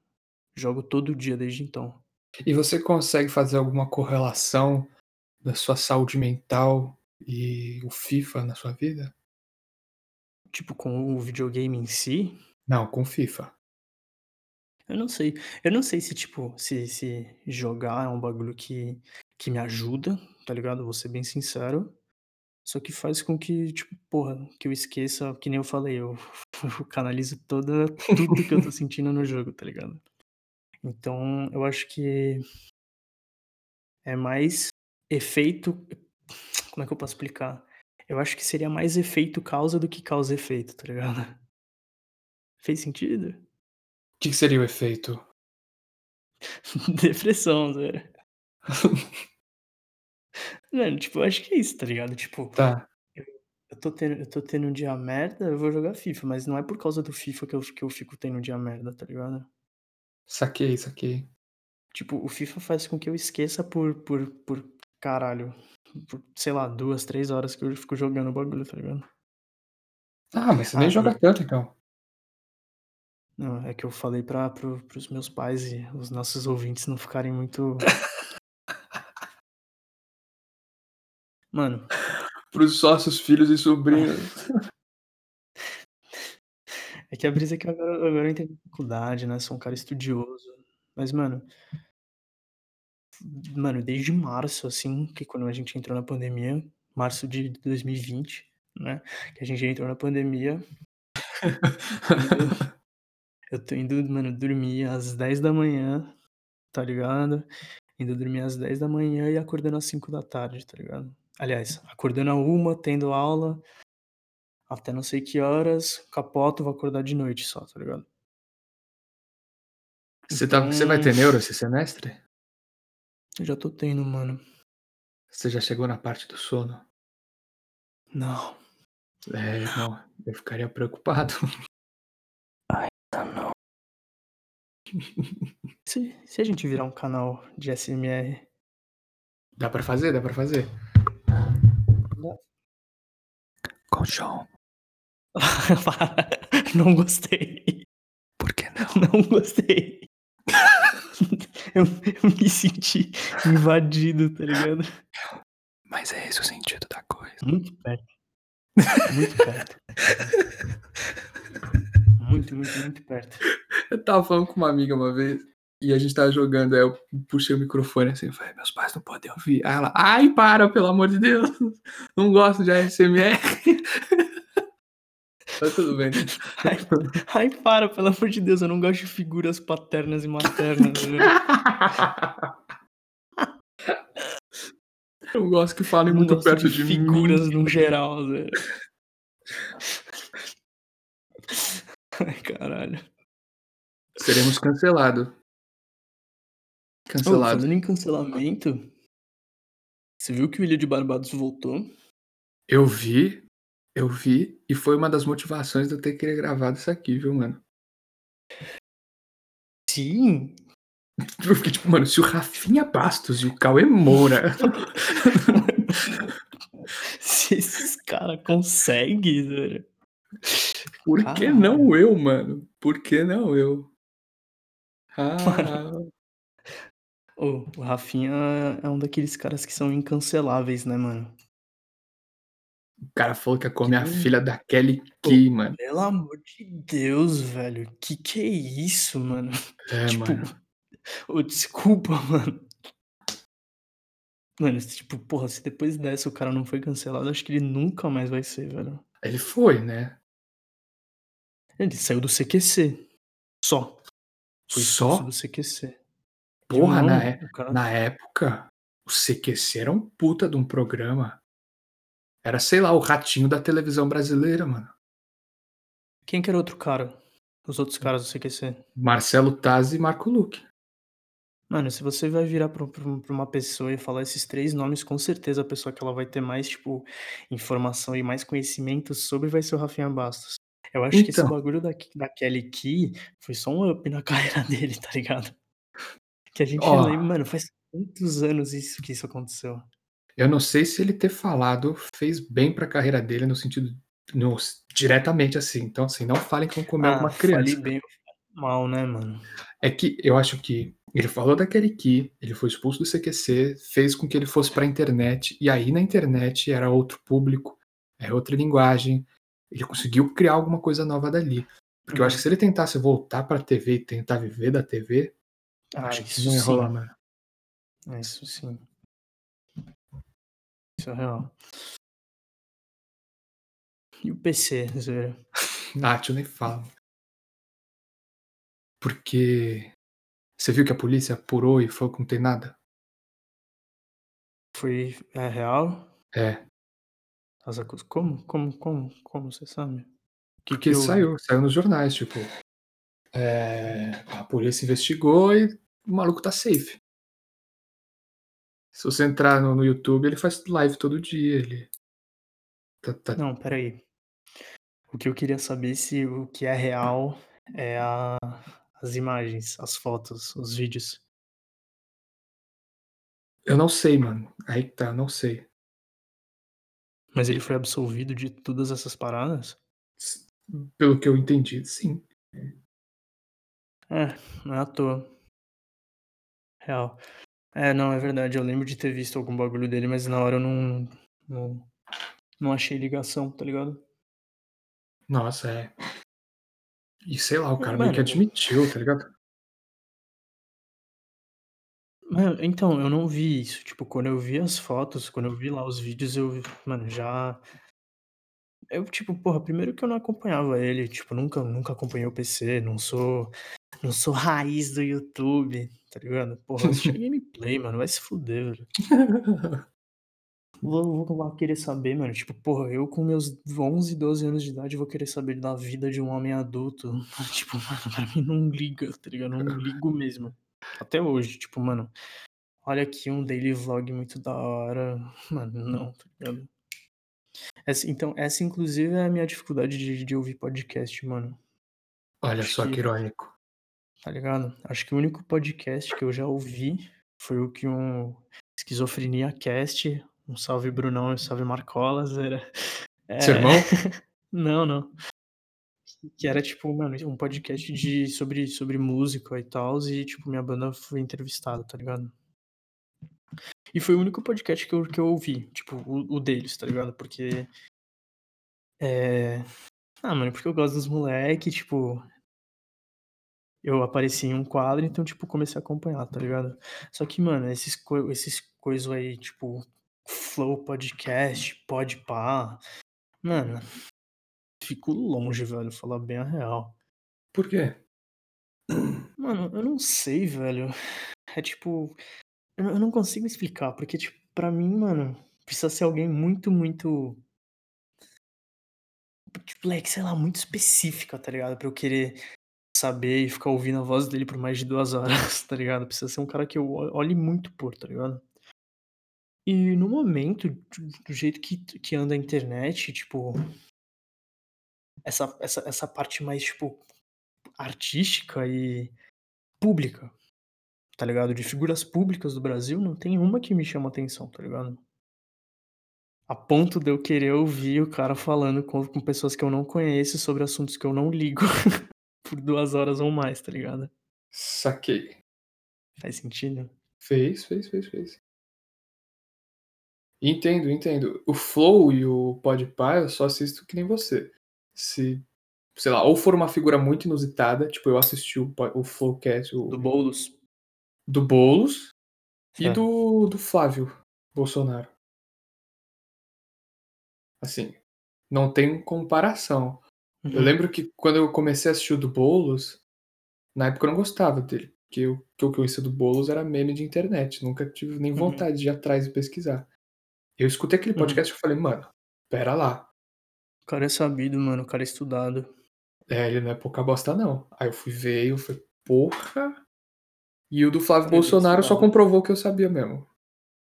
S2: Jogo todo dia desde então.
S1: E você consegue fazer alguma correlação da sua saúde mental e o FIFA na sua vida?
S2: Tipo, com o videogame em si?
S1: Não, com FIFA.
S2: Eu não sei. Eu não sei se, tipo, se se jogar é um bagulho que que me ajuda, tá ligado, vou ser bem sincero. Só que faz com que, tipo, porra, que eu esqueça que nem eu falei, eu eu canalizo toda tudo que eu tô sentindo no jogo, tá ligado. Então eu acho que é mais efeito como é que eu posso explicar? Eu acho que seria mais efeito causa do que causa efeito, tá ligado? Fez sentido?
S1: Que que seria o efeito?
S2: Depressão, zoeira. Mano, tipo, eu acho que é isso, tá ligado, tipo,
S1: Tá.
S2: eu eu tô tendo eu tô tendo um dia merda, eu vou jogar FIFA, mas não é por causa do FIFA que eu que eu fico tendo um dia merda, tá ligado?
S1: Saquei, saquei.
S2: Tipo, o FIFA faz com que eu esqueça por por por caralho, por, sei lá, 2, 3 horas que eu fico jogando o bagulho, tá ligado?
S1: Ah, mas você nem
S2: Ah,
S1: joga
S2: e
S1: tanto então.
S2: Não, é que eu falei pra para o para os meus pais e os nossos ouvintes não ficarem muito Mano.
S1: Para os sócios, filhos e sobrinhos.
S2: É que a brisa é que agora agora eu entrei na faculdade, né, sou um cara estudioso, mas mano mano, desde março, assim, que quando a gente entrou na pandemia, março de 2020, né, que a gente entrou na pandemia. Indo eu tô indo, mano, dormir às 10h, tá ligado, indo dormir às 10h e acordando às 5h, tá ligado. Aliás, acordando à 1h, tendo aula até não sei que horas, capoto, vou acordar de noite só, tá ligado.
S1: Você tá você vai
S2: Então
S1: ter neuro esse semestre?
S2: Eu já tô tendo, mano.
S1: Você já chegou na parte do sono?
S2: Não.
S1: É, não, eu ficaria preocupado.
S2: Ainda não. Se se a gente virar um canal de ASMR?
S1: Dá pra fazer, dá pra fazer. Colchão.
S2: Não gostei.
S1: Por que não?
S2: Não gostei. Eu eu me senti invadido, tá ligado.
S1: Mas é esse o sentido da coisa.
S2: Muito perto. Muito perto. Muito, muito, muito perto.
S1: Eu estava falando com uma amiga uma vez, e a gente estava jogando, aí eu puxei o microfone assim, eu falei: "Meus pais não podem ouvir". Aí ela: "Ai, para, pelo amor de Deus, não gosto de ASMR". Mas tudo bem.
S2: Ai ai, para, pelo amor de Deus, eu não gosto de figuras paternas e maternas, velho.
S1: Eu gosto que falem muito perto
S2: de
S1: de mim.
S2: figuras no geral, velho. Ai, caralho.
S1: Seremos cancelado. Cancelados.
S2: falando em cancelamento, você viu que o Ilha de Barbados voltou?
S1: Eu vi, eu vi, e foi uma das motivações de eu ter querer gravado isso aqui, viu, mano.
S2: Sim.
S1: Eu fiquei tipo: "Mano, se o Rafinha Bastos e o Cauê Moura"
S2: Se esses cara consegue, velho.
S1: Por que não eu, mano? Por que não eu? Ah.
S2: Ô, o Rafinha é um daqueles caras que são incanceláveis, né, mano.
S1: O cara falou que ia comer a filha da Kelly
S2: Pô,
S1: Key, mano.
S2: pelo amor de Deus, velho, que que é isso, mano?
S1: É,
S2: Tipo,
S1: mano.
S2: ô, desculpa, mano. Mano, tipo, porra, se depois dessa o cara não foi cancelado, acho que ele nunca mais vai ser, velho.
S1: Ele foi, né.
S2: Ele saiu do CQC, só. Foi
S1: Só?
S2: do CQC.
S1: Porra, na é
S2: cara
S1: na época, o CQC era um puta de um programa. Era, sei lá, o ratinho da televisão brasileira, mano.
S2: Quem que era outro cara? Os outros caras do CQC?
S1: Marcelo Tazzi e Marco Luque.
S2: Mano, se você vai virar pra uma pessoa e falar esses 3 nomes, com certeza a pessoa que ela vai ter mais, tipo, informação e mais conhecimento sobre vai ser o Rafinha Bastos. Eu acho que esse
S1: Então.
S2: bagulho da da Kelly Key foi só um up na carreira dele, tá ligado. Que a gente
S1: Ó
S2: lembra mano, faz quantos anos isso que isso aconteceu?
S1: Eu não sei se ele ter falado fez bem pra carreira dele no sentido nos diretamente, assim, então, assim, não falem que vão comer
S2: Ah,
S1: alguma criança.
S2: bem ou fale mal, né, mano.
S1: É que eu acho que ele falou da Kelly Key, ele foi expulso do CQC, fez com que ele fosse pra internet, e aí na internet era outro público, é outra linguagem, ele conseguiu criar alguma coisa nova dali. Porque eu acho que
S2: Uhum.
S1: se ele tentasse voltar pra TV e tentar viver da TV,
S2: Ah,
S1: acho que
S2: isso
S1: não ia rolar, mano.
S2: É, isso sim. Isso é real. E o PC, zoeira?
S1: Ah, tio, nem fala. Porque você viu que a polícia apurou e falou que não tem nada?
S2: Foi é real?
S1: É.
S2: Como como como como você sabe? Que
S1: Porque
S2: que houve?
S1: saiu, saiu nos jornais, tipo, eh, a polícia investigou e o maluco tá safe. Se você entrar no no YouTube, ele faz live todo dia, ele tá tá
S2: Não, espera aí. O que eu queria saber se o que é real é a as imagens, as fotos, os vídeos.
S1: Eu não sei, mano. Aí que tá, não sei.
S2: Mas ele foi absolvido de todas essas paradas?
S1: Pelo que eu entendi, sim.
S2: É, não é à toa. Real. É, não, é verdade, eu lembro de ter visto algum bagulho dele, mas na hora eu não não não achei ligação, tá ligado?
S1: Nossa, é. E sei lá, o cara meio que
S2: mano
S1: admitiu, tá ligado?
S2: Mano, então, eu não vi isso, tipo, quando eu vi as fotos, quando eu vi lá os vídeos, eu, mano, já eu, tipo, porra, primeiro que eu não acompanhava ele, tipo, nunca nunca acompanhei o PC, não sou não sou raiz do YouTube, tá ligado? Porra, eu assistia gameplay, mano, vai se fuder, velho. Vou vou querer saber, mano, tipo, porra, eu com meus 11, 12 anos de idade vou querer saber da vida de um homem adulto. Tipo, mano, pra mim não liga, tá ligado? Não ligo mesmo. Até hoje, tipo, mano, olha aqui um daily vlog muito da hora. Mano, não, tá ligado? Essa então, essa inclusive é a minha dificuldade de de ouvir podcast, mano.
S1: Olha
S2: Acho
S1: só que
S2: que
S1: irônico.
S2: Tá ligado? Acho que o único podcast que eu já ouvi foi o que um Esquizofrenia Cast, um salve Brunão e um salve Marcolas, era
S1: Seu
S2: é
S1: irmão?
S2: não, não. Que era tipo, mano, um podcast de sobre sobre música e tals e, tipo, minha banda foi entrevistada, tá ligado? E foi o único podcast que eu que eu ouvi, tipo, o o deles, tá ligado? Porque eh, ah, mano, porque eu gosto dos moleque, tipo eu apareci em um quadro, então, tipo, comecei a acompanhar, tá ligado? Só que, mano, esses co esses coiso aí, tipo, Flow Podcast, Podpah, mano, fico longe, velho, falar bem a real.
S1: Por quê?
S2: Mano, eu não sei, velho. É tipo, eu não eu não consigo explicar, porque, tipo, pra mim, mano, precisa ser alguém muito, muito tipo, like, sei lá, muito específica, tá ligado? Pra eu querer saber e ficar ouvindo a voz dele por mais de 2 horas, tá ligado? Precisa ser um cara que eu olhe muito por, tá ligado? E no momento, do jeito que que anda a internet, tipo essa essa essa parte mais, tipo, artística e pública, tá ligado? De figuras públicas do Brasil, não tem uma que me chama atenção, tá ligado? A ponto de eu querer ouvir o cara falando com com pessoas que eu não conheço sobre assuntos que eu não ligo por 2 horas ou mais, tá ligado?
S1: Saquei.
S2: Faz sentido?
S1: Fez, fez, fez, fez. Entendo, entendo. O Flow e o Podpah eu só assisto que nem você. Se, sei lá, ou for uma figura muito inusitada, tipo, eu assisti o o Flowcast,
S2: Do
S1: o
S2: Boulos?
S1: do Boulos e do do Flávio Bolsonaro. Assim, não tem comparação. Eu
S2: Uhum.
S1: lembro que quando eu comecei a assistir o do Boulos, na época eu não gostava dele, porque o que eu conhecia do Boulos era meme de internet, nunca tive nem
S2: Uhum.
S1: vontade de ir atrás e pesquisar. Eu escutei aquele
S2: Uhum.
S1: podcast e eu falei: "Mano, espera lá".
S2: O cara é sabido, mano, o cara é estudado.
S1: É, ele não é pouca bosta não. Aí eu fui ver e eu falei: "Porra". E o do Flávio
S2: é
S1: Bolsonaro só comprovou o que eu sabia mesmo.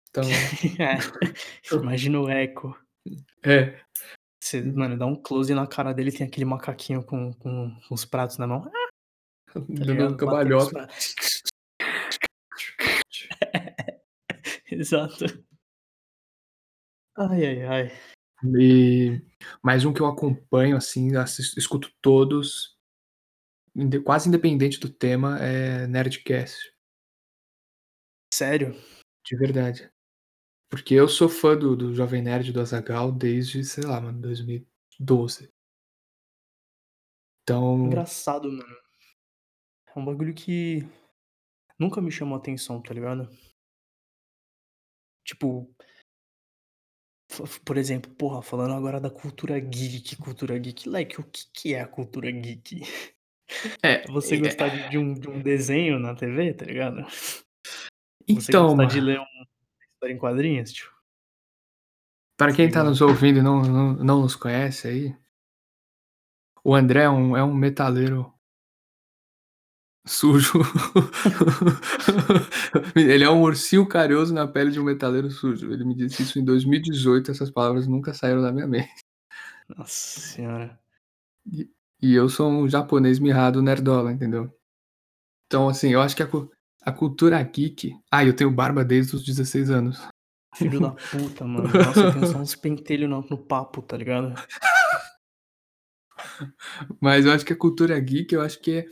S1: Então
S2: É,
S1: eu
S2: imagina o eco.
S1: É.
S2: Você, mano, dá um close na cara dele, tem aquele macaquinho com com com os pratos na mão. Tá
S1: Dando
S2: os
S1: cambalhota.
S2: Exato. Ai, ai, ai.
S1: E mais um que eu acompanho, assim, assisto escuto todos, quase independente do tema, é Nerdcast.
S2: Sério?
S1: De verdade. Porque eu sou fã do do Jovem Nerd, do Azaghal, desde, sei lá, mano, 2012. Então
S2: Engraçado, mano. É um bagulho que nunca me chamou atenção, tá ligado? Tipo por exemplo, porra, falando agora da cultura geek, cultura geek, like, o que que é a cultura geek?
S1: É,
S2: É você
S1: é
S2: gostar de de um de um desenho na TV, tá ligado? Você
S1: Então,
S2: gostar de ler uma história em quadrinhos, tipo
S1: Para quem tá
S2: ligou?
S1: nos ouvindo e não não não nos conhece aí o André é um é um metaleiro sujo. Ele é um ursinho carinhoso na pele de um metaleiro sujo. Ele me disse isso em 2018, essas palavras nunca saíram da minha mente.
S2: Nossa senhora.
S1: E e eu sou um japonês mirrado nerdola, entendeu? Então, assim, eu acho que a a cultura geek ah, eu tenho barba desde os 16 anos.
S2: Filho da puta, mano. Nossa, tenho só uns pentelho no no papo, tá ligado?
S1: Mas eu acho que a cultura geek, eu acho que é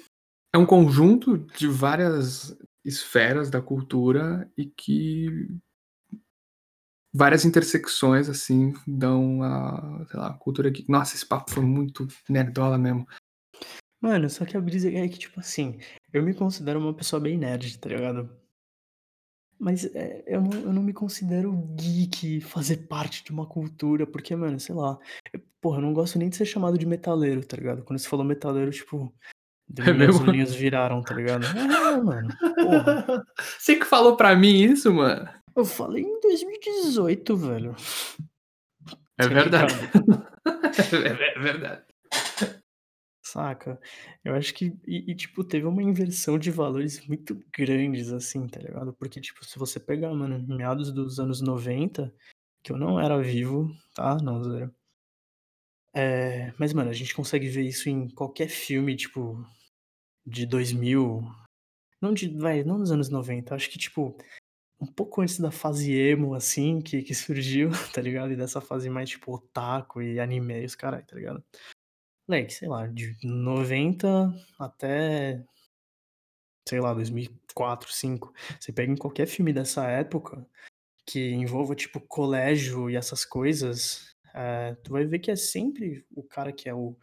S1: é um conjunto de várias esferas da cultura e que várias intersecções, assim, dão a sei lá, a cultura geek. Nossa, esse papo foi muito nerdola mesmo.
S2: Mano, só que a brisa é que, tipo assim, eu me considero uma pessoa bem nerd, tá ligado? Mas, eh, eu não eu não me considero geek, fazer parte de uma cultura, porque, mano, sei lá, eu porra, eu não gosto nem de ser chamado de metaleiro, tá ligado? Quando você falou metaleiro, tipo, de
S1: É
S2: meus
S1: mesmo?
S2: olhinhos viraram, tá ligado? É, mano, porra.
S1: Você que falou pra mim isso, mano?
S2: Eu falei em 2018, velho.
S1: É
S2: Tá
S1: verdade.
S2: ligado?
S1: É é verdade.
S2: Saca? Eu acho que e e tipo, teve uma inversão de valores muito grandes, assim, tá ligado? Porque, tipo, se você pegar, mano, meados dos anos 90, que eu não era vivo, tá, não, zoeira. Eh, mas, mano, a gente consegue ver isso em qualquer filme, tipo, de 2000, não de vai, não nos anos 90, acho que, tipo, um pouco antes da fase emo, assim, que que surgiu, tá ligado? E dessa fase mais, tipo, otaku e anime os caralho, tá ligado? Moleque, sei lá, de 90 até sei lá, 2004, 5, você pega em qualquer filme dessa época, que envolva, tipo, colégio e essas coisas, eh, tu vai ver que é sempre o cara que é o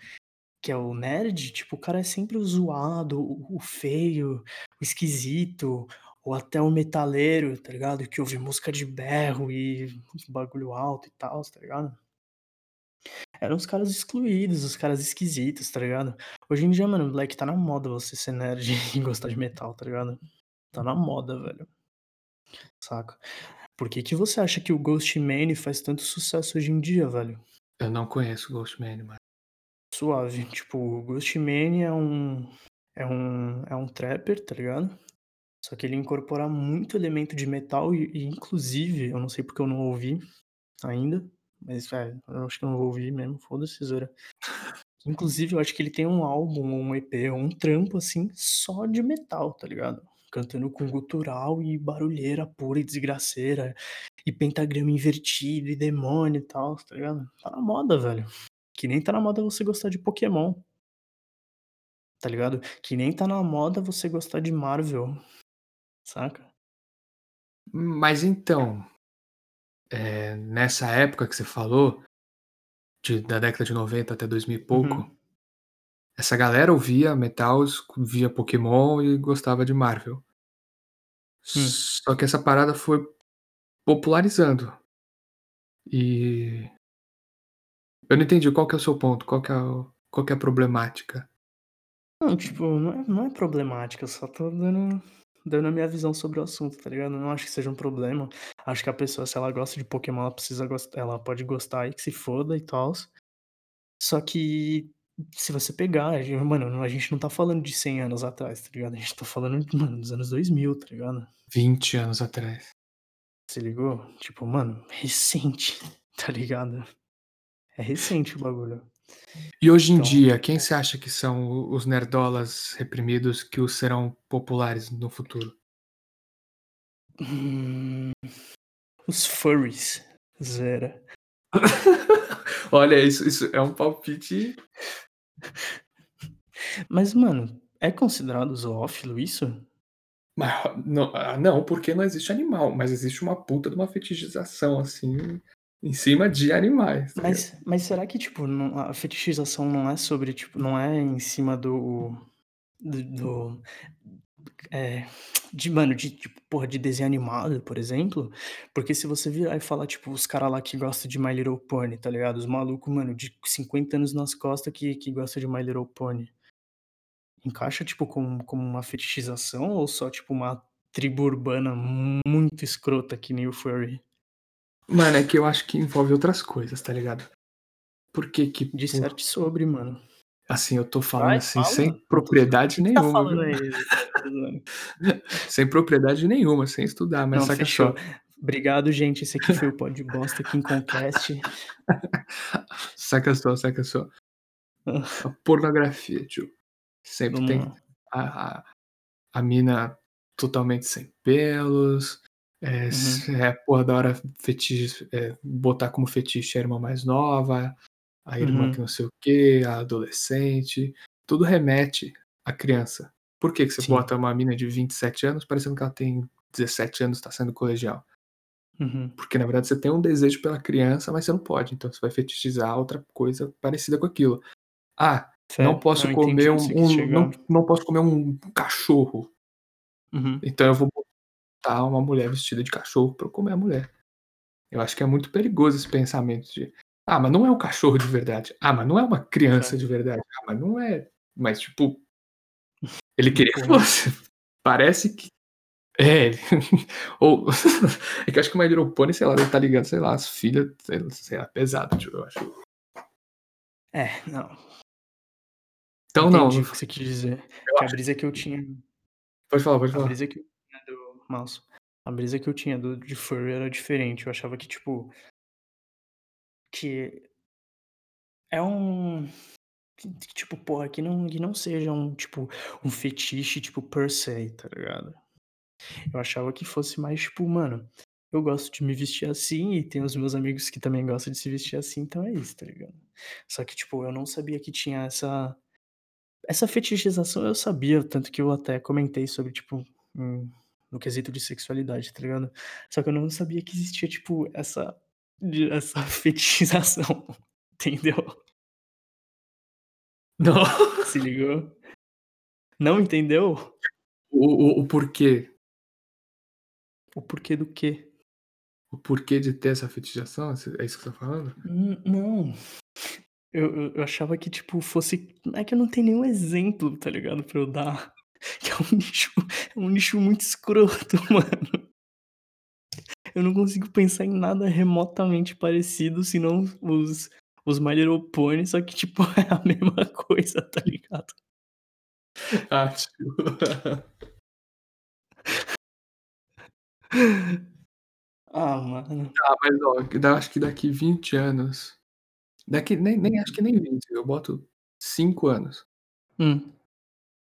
S2: que é o nerd, tipo, o cara é sempre o zoado, o o feio, o esquisito, ou até o metaleiro, tá ligado? Que ouve música de berro e bagulho alto e tals, tá ligado? Eram os caras excluídos, os caras esquisitos, tá ligado? Hoje em dia, mano, moleque, tá na moda você ser nerd e gostar de metal, tá ligado? Tá na moda, velho. Saca? Por que que você acha que o Ghostmane faz tanto sucesso hoje em dia, velho?
S1: Eu não conheço o Ghostmane, mano.
S2: Suave. Tipo, o Ghostmane é um é um é um trapper, tá ligado? Só que ele incorpora muito elemento de metal e e inclusive, eu não sei porque eu não ouvi ainda, mas, é, eu acho que eu não vou ouvir mesmo, foda-se, zoeira. Inclusive eu acho que ele tem um álbum um EP um trampo, assim, só de metal, tá ligado? Cantando com gutural e barulheira pura e desgraceira, e pentagrama invertido e demônio e tals, tá ligado? Tá na moda, velho. Que nem tá na moda você gostar de Pokémon. Tá ligado? Que nem tá na moda você gostar de Marvel, saca?
S1: Mas então, eh, nessa época que você falou, de da década de 90 até 2000 e pouco,
S2: Uhum.
S1: essa galera ouvia metal, via Pokémon e gostava de Marvel.
S2: Hum.
S1: Só que essa parada foi popularizando. E eu não entendi, qual que é o seu ponto? Qual que é o qual que é a problemática?
S2: Não, tipo, não é não é problemática, só tô dando dando a minha visão sobre o assunto, tá ligado? Eu não acho que seja um problema. Acho que a pessoa, se ela gosta de Pokémon, ela precisa gos ela pode gostar e que se foda e tals. Só que, se você pegar, mano, a gente não tá falando de 100 anos atrás, tá ligado? A gente tá falando, mano, dos anos 2000, tá ligado?
S1: 20 anos atrás.
S2: Se ligou? Tipo, mano, recente, tá ligado? É recente o bagulho.
S1: E hoje em
S2: Então,
S1: dia, quem
S2: tipo
S1: você acha que são os nerdolas reprimidos que os serão populares no futuro?
S2: Hum, os furries, zoeira.
S1: Olha, isso isso é um palpite
S2: Mas, mano, é considerado zoófilo isso?
S1: Ma não, ah, não, porque não existe animal, mas existe uma puta de uma fetichização, assim, Em cima de animais, tá ligado?
S2: Mas mas será que, tipo, não a fetichização não é sobre, tipo, não é em cima do do do eh, de mano, de tipo, porra, de desenho animado, por exemplo? Porque se você virar e falar, tipo, os cara lá que gosta de My Little Pony, tá ligado? Os maluco, mano, de 50 anos nas costas que que gosta de My Little Pony. Encaixa, tipo, como como uma fetichização ou só, tipo, uma tribo urbana muito escrota que nem o furry?
S1: Mano, é que eu acho que envolve outras coisas, tá ligado? Por que que por
S2: Disserte sobre, mano.
S1: assim, eu tô falando
S2: Vai,
S1: assim sem
S2: fala. O
S1: propriedade
S2: tá
S1: nenhuma,
S2: falando
S1: viu?
S2: aí?
S1: Sem propriedade nenhuma, sem estudar, mas
S2: Não,
S1: saca
S2: fechou.
S1: só.
S2: Obrigado, gente. Esse aqui foi o Pod Bosta Quincocast.
S1: Saca só, saca só.
S2: Hã.
S1: A pornografia, tio. Sempre
S2: Vamos
S1: tem a a a mina totalmente sem pelos, eh,
S2: Uhum.
S1: é porra da hora fetiche eh, botar como fetiche a irmã mais nova, a irmã que
S2: Uhum.
S1: não sei o quê, a adolescente, tudo remete à criança. Por que que você
S2: Sim.
S1: bota uma mina de 27 anos parecendo que ela tem 17 anos, tá saindo do colegial?
S2: Uhum.
S1: Porque na verdade você tem um desejo pela criança, mas você não pode, então você vai fetichizar outra coisa parecida com aquilo. "Ah, não
S2: Certo.
S1: posso
S2: Não,
S1: comer um um não não posso comer um cachorro,
S2: Uhum.
S1: então eu vou botar uma mulher vestida de cachorro pra eu comer a mulher". Eu acho que é muito perigoso esse pensamento de: "Ah, mas não é um cachorro de verdade. Ah, mas não é uma criança de
S2: Certo.
S1: verdade. Ah, mas não é" mas tipo ele queria que fosse. Parece que é, ou é que eu acho que o My Little Pony, sei lá, deve tá ligando, sei lá, as filha, sei lá sei lá, pesado, tio, eu acho.
S2: É, não.
S1: Então não,
S2: Entendi
S1: não
S2: o que você quis dizer.
S1: eu
S2: a
S1: acho
S2: brisa que eu tinha
S1: Pode falar, pode
S2: a
S1: falar.
S2: brisa que mouse. A brisa que eu tinha do de furry era diferente. Eu achava que, tipo que é um que tipo, porra, que não que não seja um, tipo, um fetiche, tipo, per se, tá ligado? Eu achava que fosse mais, tipo, mano, eu gosto de me vestir assim e tem os meus amigos que também gostam de se vestir assim, então é isso, tá ligado? Só que, tipo, eu não sabia que tinha essa essa fetichização eu sabia, tanto que eu até comentei sobre, tipo, no quesito de sexualidade, tá ligado? Só que eu não sabia que existia, tipo, essa essa fetichização, entendeu?
S1: Não.
S2: Se ligou? Não entendeu?
S1: O o o porquê?
S2: O porquê do quê?
S1: O porquê de ter essa fetichização, é isso é isso que você tá falando?
S2: Hum, não. Eu eu eu achava que, tipo, fosse é que eu não tenho nenhum exemplo, tá ligado, pra eu dar, que é um nicho é um nicho muito escroto, mano. Eu não consigo pensar em nada remotamente parecido, senão os os My Little Pony, só que, tipo, é a mesma coisa, tá ligado?
S1: Ah, tio.
S2: Ah, mano.
S1: Tá, mas ó, acho que daqui 20 anos, daqui nem nem acho que nem 20, eu boto 5 anos
S2: Hum.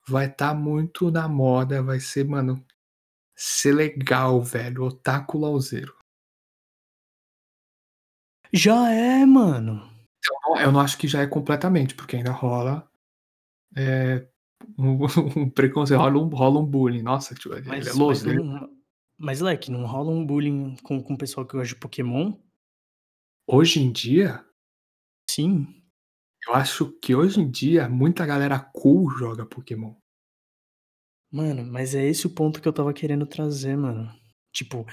S1: Vai tá muito na moda, vai ser, mano, ser legal, velho, otaku louzeiro.
S2: Já é, mano.
S1: Então, eu não acho que já é completamente, porque ainda rola, eh, um um preconceito, rola um rola um bullying. "Nossa, tio, ele ele é
S2: Mas mas
S1: louzeiro".
S2: não mas, leque, não rola um bullying com com o pessoal que gosta de Pokémon?
S1: Hoje em dia
S2: Sim.
S1: eu acho que hoje em dia muita galera cool joga Pokémon.
S2: Mano, mas é esse o ponto que eu estava querendo trazer, mano. Tipo,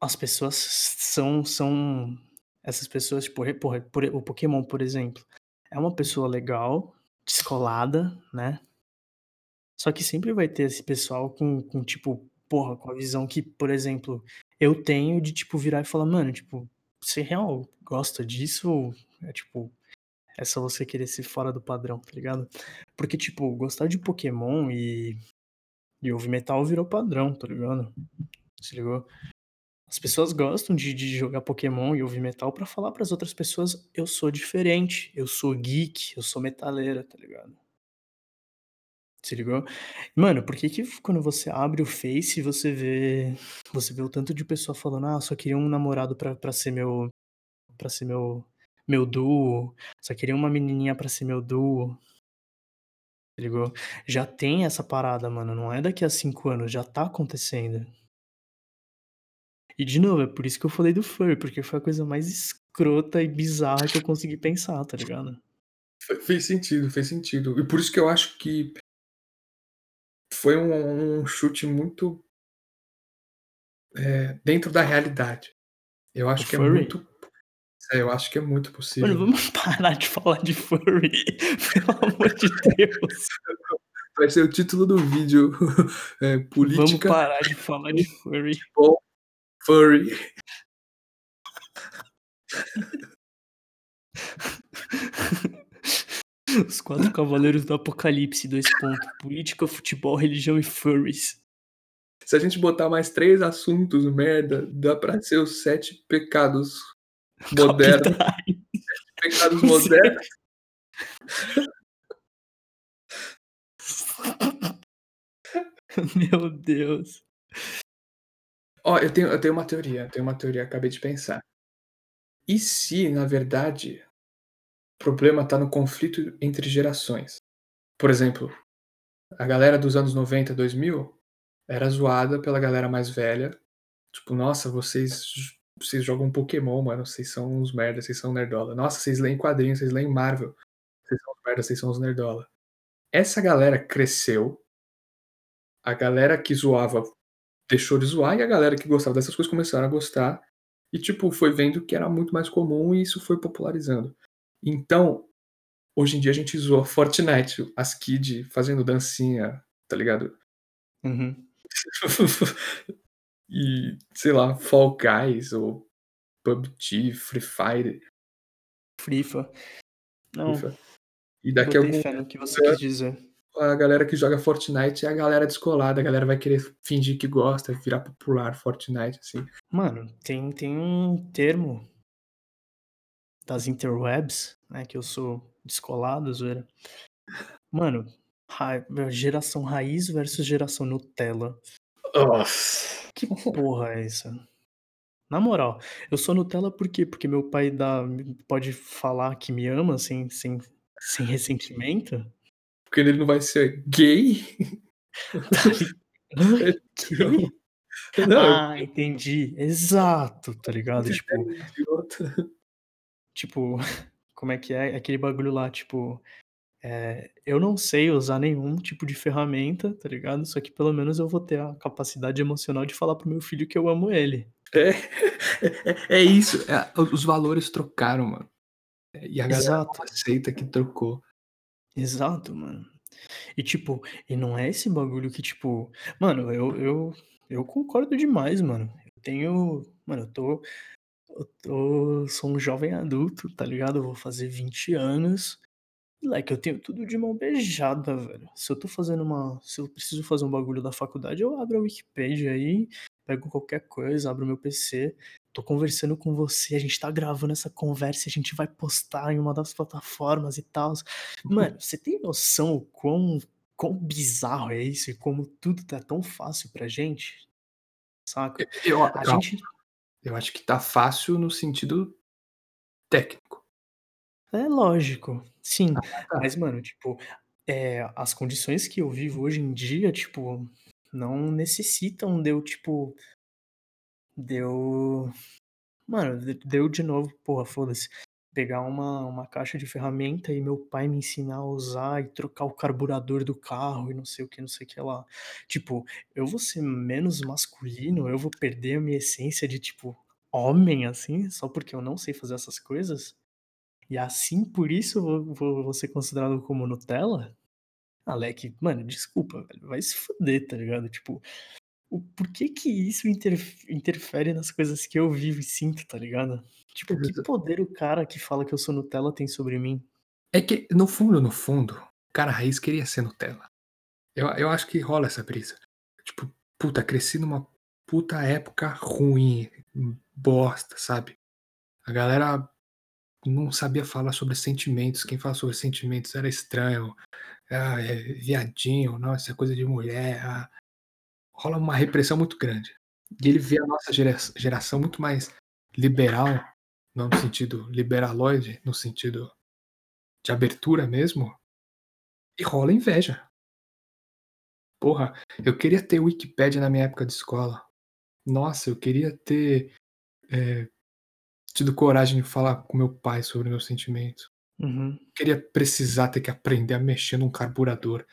S2: as pessoas são são essas pessoas, tipo, porra, por o Pokémon, por exemplo, é uma pessoa legal, descolada, né. Só que sempre vai ter esse pessoal com com, tipo, porra, com a visão que, por exemplo, eu tenho de, tipo, virar e falar: "Mano, tipo, você real gosta disso é, tipo, é só você querer ser fora do padrão", tá ligado? Porque, tipo, gostar de Pokémon e e ouvir metal virou padrão, tá ligado? Se ligou? As pessoas gostam de de jogar Pokémon e ouvir metal pra falar para as outras pessoas: "Eu sou diferente, eu sou geek, eu sou metaleira", tá ligado? Se ligou? Mano, por que que quando você abre o Face você vê você vê o tanto de pessoa falando: "Ah, só queria um namorado pra ser meu pra ser meu meu duo, só queria uma menininha pra ser meu duo". Ligou? Já tem essa parada, mano, não é daqui a 5 anos, já tá acontecendo. E de novo, é por isso que eu falei do furry, porque foi a coisa mais escrota e bizarra que eu consegui pensar, tá ligado?
S1: Fe fez sentido, fez sentido. E por isso que eu acho que foi um um chute muito eh, dentro da realidade. Eu
S2: O
S1: acho que é
S2: furry?
S1: muito é, eu acho que é muito
S2: Mano,
S1: possível.
S2: vamos parar de falar de furry, pelo amor de Deus.
S1: Vai ser o título do vídeo,
S2: Vamos
S1: política,
S2: parar de falar de furry.
S1: futebol, furry.
S2: Os 4 cavaleiros do apocalipse, 2 ponto, política, futebol, religião e furries.
S1: Se a gente botar mais 3 assuntos merda, dá pra ser os 7 pecados 7 pecados modernos.
S2: Meu Deus.
S1: Ó, eu tenho eu tenho uma teoria, eu tenho uma teoria, acabei de pensar. E se, na verdade, o problema tá no conflito entre gerações? Por exemplo, a galera dos anos 90, 2000, era zoada pela galera mais velha, tipo: "Nossa, vocês vocês jogam Pokémon, mano, vocês são uns merda, vocês são nerdola. Nossa, vocês leem quadrinhos, vocês leem Marvel, vocês são uns merda, vocês são uns nerdola". Essa galera cresceu a galera que zoava deixou de zoar e a galera que gostava dessas coisas começaram a gostar, e tipo, foi vendo que era muito mais comum e isso foi popularizando. Então, hoje em dia a gente zoa Fortnite, as kid fazendo dancinha, tá ligado?
S2: Uhum.
S1: E, sei lá, Fall Guys ou PUBG, Free Fire.
S2: FIFA. Não,
S1: FIFA. E daqui a algum
S2: fé que você quis dizer.
S1: a galera que joga Fortnite é a galera descolada, a galera vai querer fingir que gosta, virar popular Fortnite, assim.
S2: Mano, tem tem um termo das interwebs, né, que eu sou descolado, zoeira. Mano, ra geração raiz versus geração Nutella.
S1: Nossa.
S2: Que porra é essa? Na moral, eu sou Nutella por quê? Porque meu pai dá pode falar que me ama sem sem sem ressentimento?
S1: Porque ele não vai ser gay?
S2: Quê?
S1: Não.
S2: Ah, entendi. Exato, tá ligado? Tipo
S1: idiota.
S2: tipo, como é que é? Aquele bagulho lá, tipo, eh, eu não sei usar nenhum tipo de ferramenta, tá ligado? Só que pelo menos eu vou ter a capacidade emocional de falar para o meu filho que eu amo ele.
S1: É, é é isso, é os valores trocaram, mano. E a galera aceita que trocou.
S2: Exato, mano. E tipo, e não é esse bagulho que tipo mano, eu eu eu concordo demais, mano. Eu tenho mano, eu tô eu tô sou um jovem adulto, tá ligado? Eu vou fazer 20 anos. Moleque, eu tenho tudo de mão beijada, velho. Se eu tô fazendo uma se eu preciso fazer um bagulho da faculdade, eu abro a Wikipedia aí, pego qualquer coisa, abro meu PC, tô conversando com você, a gente tá gravando essa conversa e a gente vai postar em uma das plataformas e tals. Mano, você tem noção o quão quão bizarro é isso e como tudo tá tão fácil pra gente? Saca?
S1: eu a
S2: gente
S1: eu acho que tá fácil no sentido técnico.
S2: É lógico, sim.
S1: Ah, tá.
S2: Mas, mano, tipo, eh, as condições que eu vivo hoje em dia, tipo, não necessitam de eu, tipo de eu mano, de de eu de novo, porra, foda-se, pegar uma uma caixa de ferramenta e meu pai me ensinar a usar e trocar o carburador do carro e não sei o que, não sei o que lá. Tipo, eu vou ser menos masculino, eu vou perder a minha essência de, tipo, homem, assim, só porque eu não sei fazer essas coisas? E assim, por isso eu vou vou vou ser considerado como Nutella? Leque, mano, desculpa, velho, vai se fuder, tá ligado? Tipo, o por que que isso interf interfere nas coisas que eu vivo e sinto, tá ligado? Tipo, que poder o cara que fala que eu sou Nutella tem sobre mim?
S1: É que no fundo, no fundo, o cara raiz queria ser Nutella. Eu eu acho que rola essa brisa. Tipo, puta, cresci numa puta época ruim, bosta, sabe? A galera não sabia falar sobre sentimentos, quem fala sobre sentimentos era estranho. "Ah, é viadinho, nossa, é coisa de mulher, ah". Rola uma repressão muito grande. E ele vê a nossa gera geração muito mais liberal, não no sentido liberaloide, no sentido de abertura mesmo e rola inveja. Porra, eu queria ter Wikipédia na minha época de escola. Nossa, eu queria ter, eh tido coragem de falar com meu pai sobre meus sentimentos.
S2: Uhum.
S1: Queria precisar ter que aprender a mexer num carburador.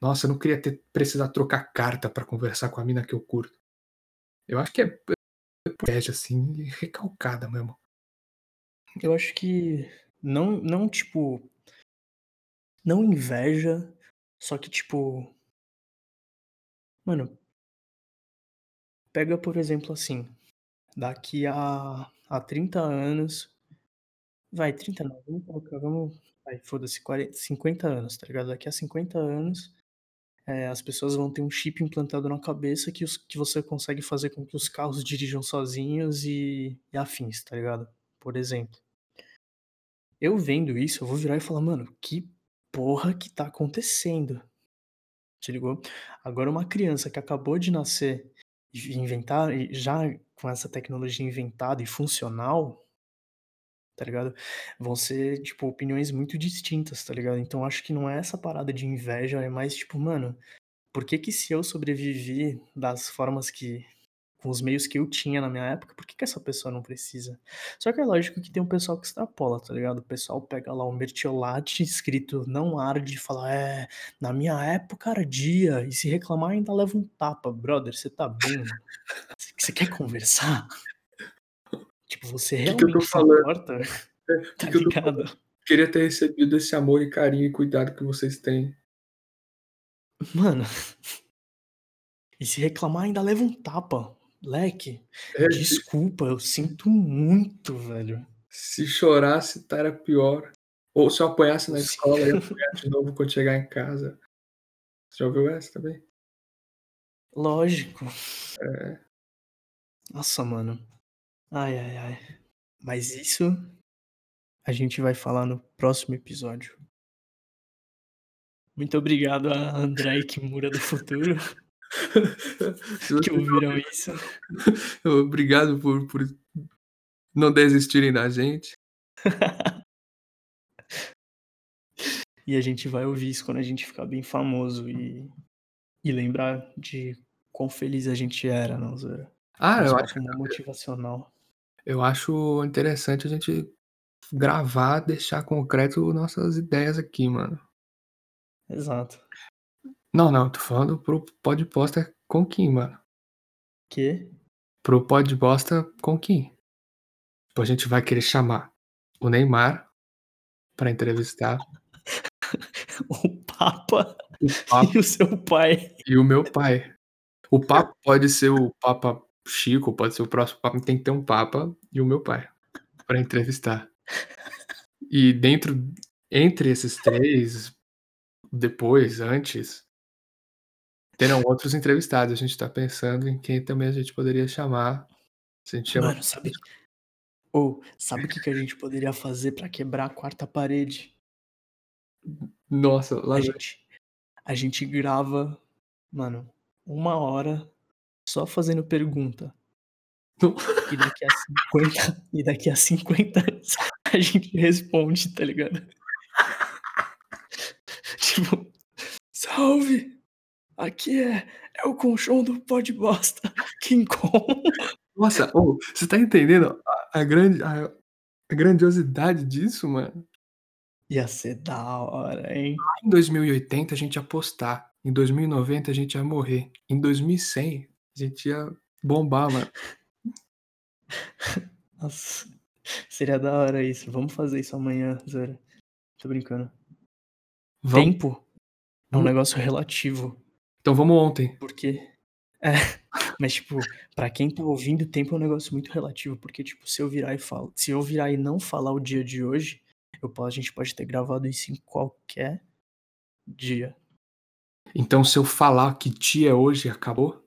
S1: Nossa, eu não queria ter precisar trocar carta pra conversar com a mina que eu curto. Eu acho que é inveja, assim, recalcada mesmo.
S2: Eu acho que não não, tipo não inveja, só que, tipo mano pega, por exemplo, assim, daqui a a 30 anos vai 30 não, vamos colocar vamos vai, foda-se, quaren 50 anos, tá ligado? Daqui a 50 anos, eh, as pessoas vão ter um chip implantado na cabeça que os que você consegue fazer com que os carros dirijam sozinhos e e afins, tá ligado? Por exemplo. Eu vendo isso, eu vou virar e falar: "Mano, que porra que tá acontecendo?". Se ligou? Agora uma criança que acabou de nascer inventar já com essa tecnologia inventada e funcional tá ligado? Vão ser, tipo, opiniões muito distintas, tá ligado? Então acho que não é essa parada de inveja, é mais tipo: "Mano, por que que se eu sobrevivi das formas que com os meios que eu tinha na minha época, por que que essa pessoa não precisa?". Só que é lógico que tem um pessoal que extrapola, tá ligado? O pessoal pega lá um mertiolate escrito "não arde" e fala: "É, na minha época ardia e se reclamar ainda leva um tapa". Brother, você tá bem? Você quer conversar? Tipo, você
S1: Que que eu tô
S2: realmente
S1: falando?
S2: importa?
S1: É,
S2: Tá
S1: que tô falando?
S2: ligado?
S1: Queria ter recebido esse amor e carinho e cuidado que vocês têm.
S2: Mano e se reclamar ainda leva um tapa. Leque,
S1: É,
S2: desculpa, eu sinto muito, velho.
S1: se chorasse, tá, era pior. Ou se eu apanhasse na escola, ia apanhar de novo quando chegar em casa. Você já ouviu essa também?
S2: Lógico.
S1: É.
S2: Nossa, mano. Ai, ai, ai. Mas isso a gente vai falar no próximo episódio. Muito obrigado a André Kimura do futuro que ouviram isso.
S1: obrigado por por não desistirem da gente.
S2: E a gente vai ouvir isso quando a gente ficar bem famoso e e lembrar de quão feliz a gente era, não, zoeira.
S1: Ah,
S2: Uns
S1: eu acho
S2: motivacional.
S1: eu acho interessante a gente gravar, deixar concreto nossas ideias aqui, mano.
S2: Exato.
S1: Não, não, tô falando para o Podbosta com Kim, mano.
S2: Quê?
S1: Para o Podbosta com Kim. Tipo, a gente vai querer chamar o Neymar pra entrevistar
S2: O Papa
S1: o Papa
S2: e o seu pai.
S1: e o meu pai. O Papa pode ser o Papa Chico, pode ser o próximo Papa, tem que ter um Papa e o meu pai pra entrevistar. E dentro entre esses 3, depois, antes terão outros entrevistados. A gente tá pensando em quem também a gente poderia chamar. Se a gente chama
S2: Mano, sabe ô, sabe o que que a gente poderia fazer pra quebrar a 4ª parede?
S1: Nossa, lá
S2: A gente a gente grava, mano, 1 hora só fazendo pergunta. E daqui a 50 e daqui a 50 anos a gente responde, tá ligado? Tipo: "Salve, aqui é é o colchão do Podbosta, King Kong".
S1: Nossa, ô, você tá entendendo a a grande a a grandiosidade disso, mano?
S2: Ia ser da hora, hein?
S1: Lá em 2080 a gente ia postar, em 2090 a gente ia morrer, em 2100 a gente ia bombar, mano.
S2: Nossa, seria da hora isso. Vamos fazer isso amanhã, zoeira. Tô brincando.
S1: Vamos
S2: Tempo é um negócio relativo.
S1: Então vamos ontem.
S2: Porque é, mas tipo, pra quem tá ouvindo, tempo é um negócio muito relativo, porque tipo, se eu virar e falo se eu virar e não falar o dia de hoje, eu po a gente pode ter gravado isso em qualquer dia.
S1: Então se eu falar que dia é hoje, acabou?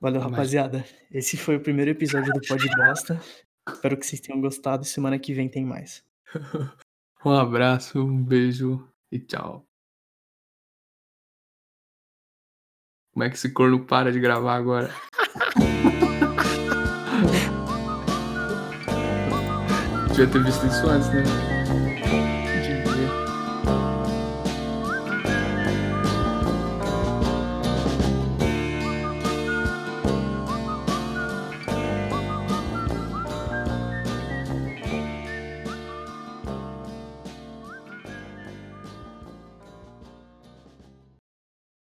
S2: Valeu, rapaziada. Esse foi o primeiro episódio do Podbosta. Espero que vocês tenham gostado semana que vem tem mais.
S1: Um abraço, um beijo e tchau. Como é que esse corno para de gravar agora? Devia ter visto isso antes, né?